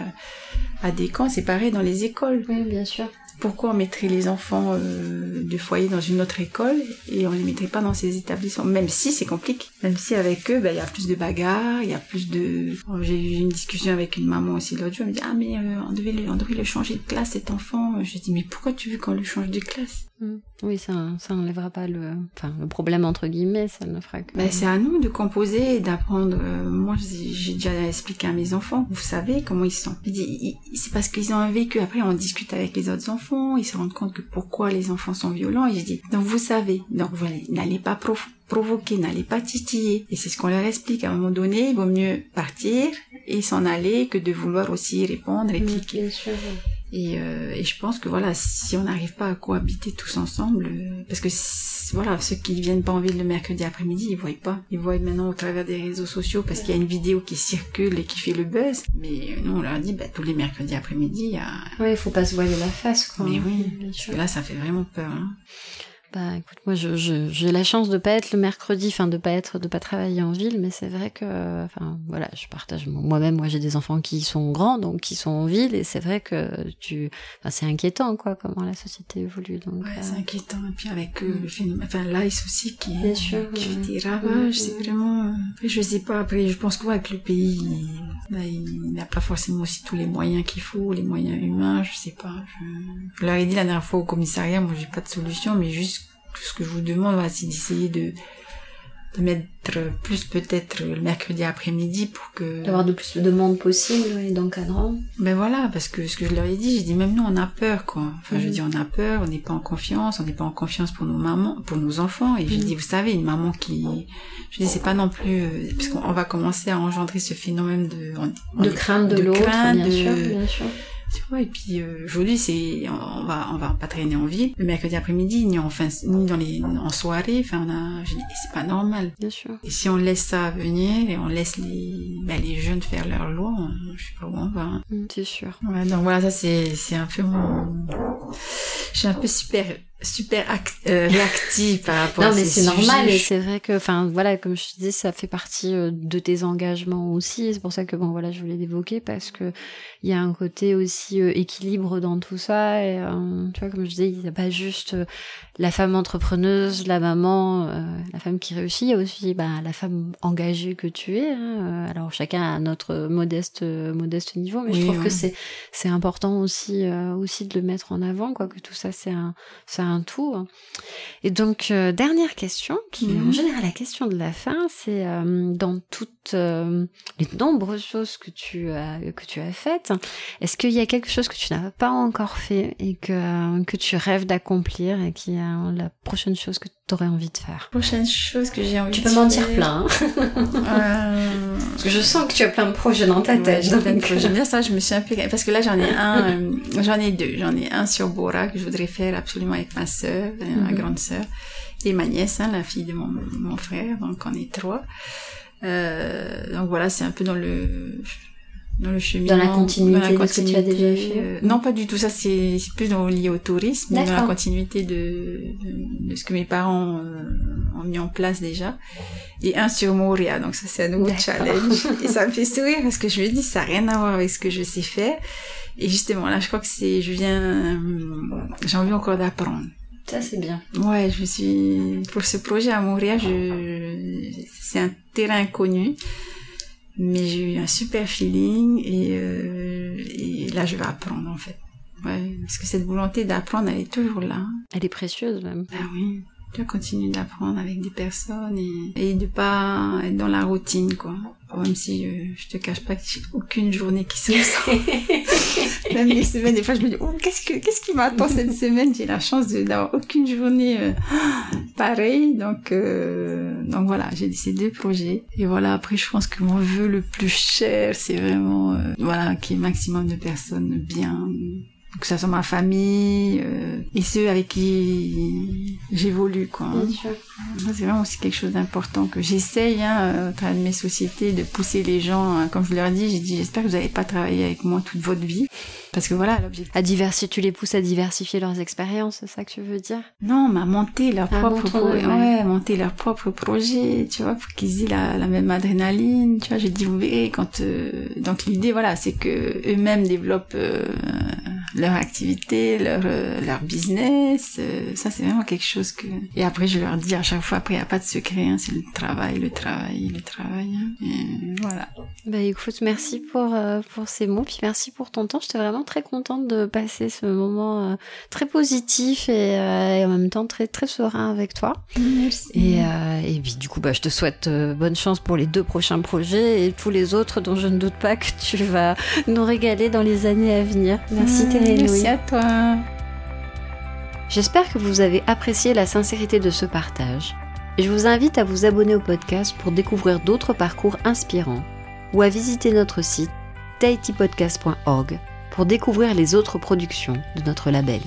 à des camps? C'est pareil dans les écoles. Oui, bien sûr pourquoi on mettrait les enfants euh, du foyer dans une autre école et on les mettrait pas dans ces établissements Même si c'est compliqué, même si avec eux, ben, il y a plus de bagarres, il y a plus de. J'ai eu une discussion avec une maman aussi l'autre jour, elle me dit ah mais euh, on devait le, on devait le changer de classe cet enfant. J'ai dit mais pourquoi tu veux qu'on le change de classe? Mm. Oui, ça, ça enlèvera pas le, enfin, le problème entre guillemets, ça ne fera que. Ben, c'est à nous de composer et d'apprendre. Euh, moi, j'ai déjà expliqué à mes enfants. Vous savez comment ils sont. c'est parce qu'ils ont un vécu. Après, on discute avec les autres enfants. Ils se rendent compte que pourquoi les enfants sont violents. Et je dis donc vous savez. Donc voilà, n'allez pas provoquer, n'allez pas titiller. Et c'est ce qu'on leur explique. À un moment donné, il vaut mieux partir et s'en aller que de vouloir aussi répondre et piquer. Et, euh, et, je pense que voilà, si on n'arrive pas à cohabiter tous ensemble, euh, parce que voilà, ceux qui viennent pas en ville le mercredi après-midi, ils voient pas. Ils voient maintenant au travers des réseaux sociaux parce qu'il y a une vidéo qui circule et qui fait le buzz. Mais nous, on leur dit, bah, tous les mercredis après-midi, il y a... Oui, il faut pas se voiler la face, quoi. Mais oui, là, ça fait vraiment peur. Hein. Bah écoute, moi je, j'ai la chance de pas être le mercredi, enfin de pas être, de pas travailler en ville, mais c'est vrai que, enfin voilà, je partage moi-même. Moi j'ai des enfants qui sont grands, donc qui sont en ville, et c'est vrai que tu, enfin c'est inquiétant quoi, comment la société évolue. Donc ouais, c'est euh, inquiétant. Et puis avec euh, le phénomène, enfin l'ICE aussi qui, qui fait des ravages, c'est vraiment. Euh, après je sais pas. Après je pense qu'avec le pays, il n'a pas forcément aussi tous les moyens qu'il faut, les moyens humains. Je sais pas. Je, je leur ai dit la dernière fois au commissariat, moi j'ai pas de solution, mais juste tout ce que je vous demande, c'est d'essayer de de mettre plus peut-être le mercredi après-midi pour que d'avoir de plus de monde possible et d'encadrant ben voilà parce que ce que je leur ai dit j'ai dit même nous on a peur quoi enfin je mhm. dis on a peur on n'est pas en confiance on n'est pas en confiance pour nos mamans pour nos enfants et je mhm. dis vous savez une maman qui je dis c'est pas non plus euh, parce qu'on va commencer à engendrer ce phénomène de de crainte de, l'autre bien sûr bien sûr tu vois, et puis euh, aujourd'hui, c'est on va on va pas traîner en ville. Le mercredi après-midi, ni en fin, ni dans les en soirée. Enfin, on a, c'est pas normal. Bien sûr. Et si on laisse ça venir et on laisse les ben, les jeunes faire leur loi, je sais pas où on va. Hein. Mm, c'est sûr. Ouais, donc voilà, ça c'est c'est un peu mon. Je suis un peu super super euh, réactive par rapport non, à mais c'est normal et c'est vrai que enfin voilà comme je te dis ça fait partie euh, de tes engagements aussi. C'est pour ça que bon voilà je voulais l'évoquer parce que il y a un côté aussi euh, équilibre dans tout ça et tu vois comme je disais il n'y a pas juste la femme entrepreneuse la maman la femme qui réussit il y a aussi bah, la femme engagée que tu es hein, alors chacun à notre modeste modeste niveau mais je trouve que c'est c'est important aussi aussi de le mettre en avant quoi que tout ça c'est un c'est un tout. Hein. Et donc, euh, dernière question, qui est en mhm. général la question de la fin, c'est euh, dans toutes euh, les nombreuses choses que tu as, que tu as faites, est-ce qu'il y a quelque chose que tu n'as pas encore fait et que, que tu rêves d'accomplir et qui la prochaine chose que tu aurais envie de faire Prochaine chose que j'ai envie tu de faire. Tu peux mentir plein. Hein. Parce que je sens que tu as plein de projets dans ta tête. J'aime bien ça, je me suis un peu... Parce que là, j'en ai un, j'en ai deux. J'en ai un sur Bora que je voudrais faire absolument avec ma sœur, ma mhm. grande sœur, et ma nièce, hein, la fille de mon, mon frère, donc on est trois. Euh, donc voilà, c'est un peu dans le dans le dans la continuité, de ce que tu as déjà fait euh, non pas du tout. Ça c'est plus dans, lié au tourisme dans la continuité de, de, ce que mes parents euh, ont mis en place déjà. Et un sur Moria donc ça c'est un nouveau challenge. <laughs> Et ça me fait sourire parce que je me dis ça n'a rien à voir avec ce que je sais faire. Et justement là je crois que c'est je viens j'ai envie encore d'apprendre. Ça, c'est bien. Ouais, je suis, pour ce projet à Montréal, je, c'est un terrain inconnu. Mais j'ai eu un super feeling et, euh, et là, je vais apprendre, en fait. Ouais, parce que cette volonté d'apprendre, elle est toujours là. Elle est précieuse, même. Ah oui. Tu continuer d'apprendre avec des personnes et, et de pas être dans la routine, quoi. Même si euh, je te cache pas que j'ai aucune journée qui se <laughs> ressemble. <laughs> Même les semaines, des fois, je me dis, oh, qu'est-ce que, qu'est-ce qui m'attend cette <laughs> semaine? J'ai la chance d'avoir aucune journée euh, <gasps> pareille. Donc, euh, donc voilà, j'ai ces deux projets. Et voilà, après, je pense que mon vœu le plus cher, c'est vraiment, euh, voilà, qu'il y ait maximum de personnes bien, que ça soit ma famille euh, et ceux avec qui j'évolue quoi. C'est vraiment aussi quelque chose d'important que j'essaye hein, à travers mes sociétés de pousser les gens. Hein. Comme je leur dis, j'ai dit j'espère que vous n'allez pas travailler avec moi toute votre vie parce que voilà l'objectif. À diversifier, tu les pousses à diversifier leurs expériences, c'est ça que tu veux dire? Non, mais à monter leur propre projet, ouais. monter leur propre projet, tu vois, pour qu'ils aient la, la, même adrénaline. Tu vois, j'ai dit vous verrez quand euh, donc l'idée voilà c'est que eux-mêmes développent euh, leur activité, leur euh, leur business. Euh, ça, c'est vraiment quelque chose que. Et après, je leur dis à chaque fois, après, il n'y a pas de secret, hein, c'est le travail, le travail, le travail. Hein. Et voilà. Bah écoute, merci pour euh, pour ces mots, puis merci pour ton temps. J'étais vraiment très contente de passer ce moment très positif et, et, en même temps très très serein avec toi. Merci. Et et puis du coup, bah je te souhaite bonne chance pour les deux prochains projets et tous les autres dont je ne doute pas que tu vas nous régaler dans les années à venir. Merci. Mmh. Merci à toi. J'espère que vous avez apprécié la sincérité de ce partage et je vous invite à vous abonner au podcast pour découvrir d'autres parcours inspirants ou à visiter notre site tahitipodcast.org pour découvrir les autres productions de notre label.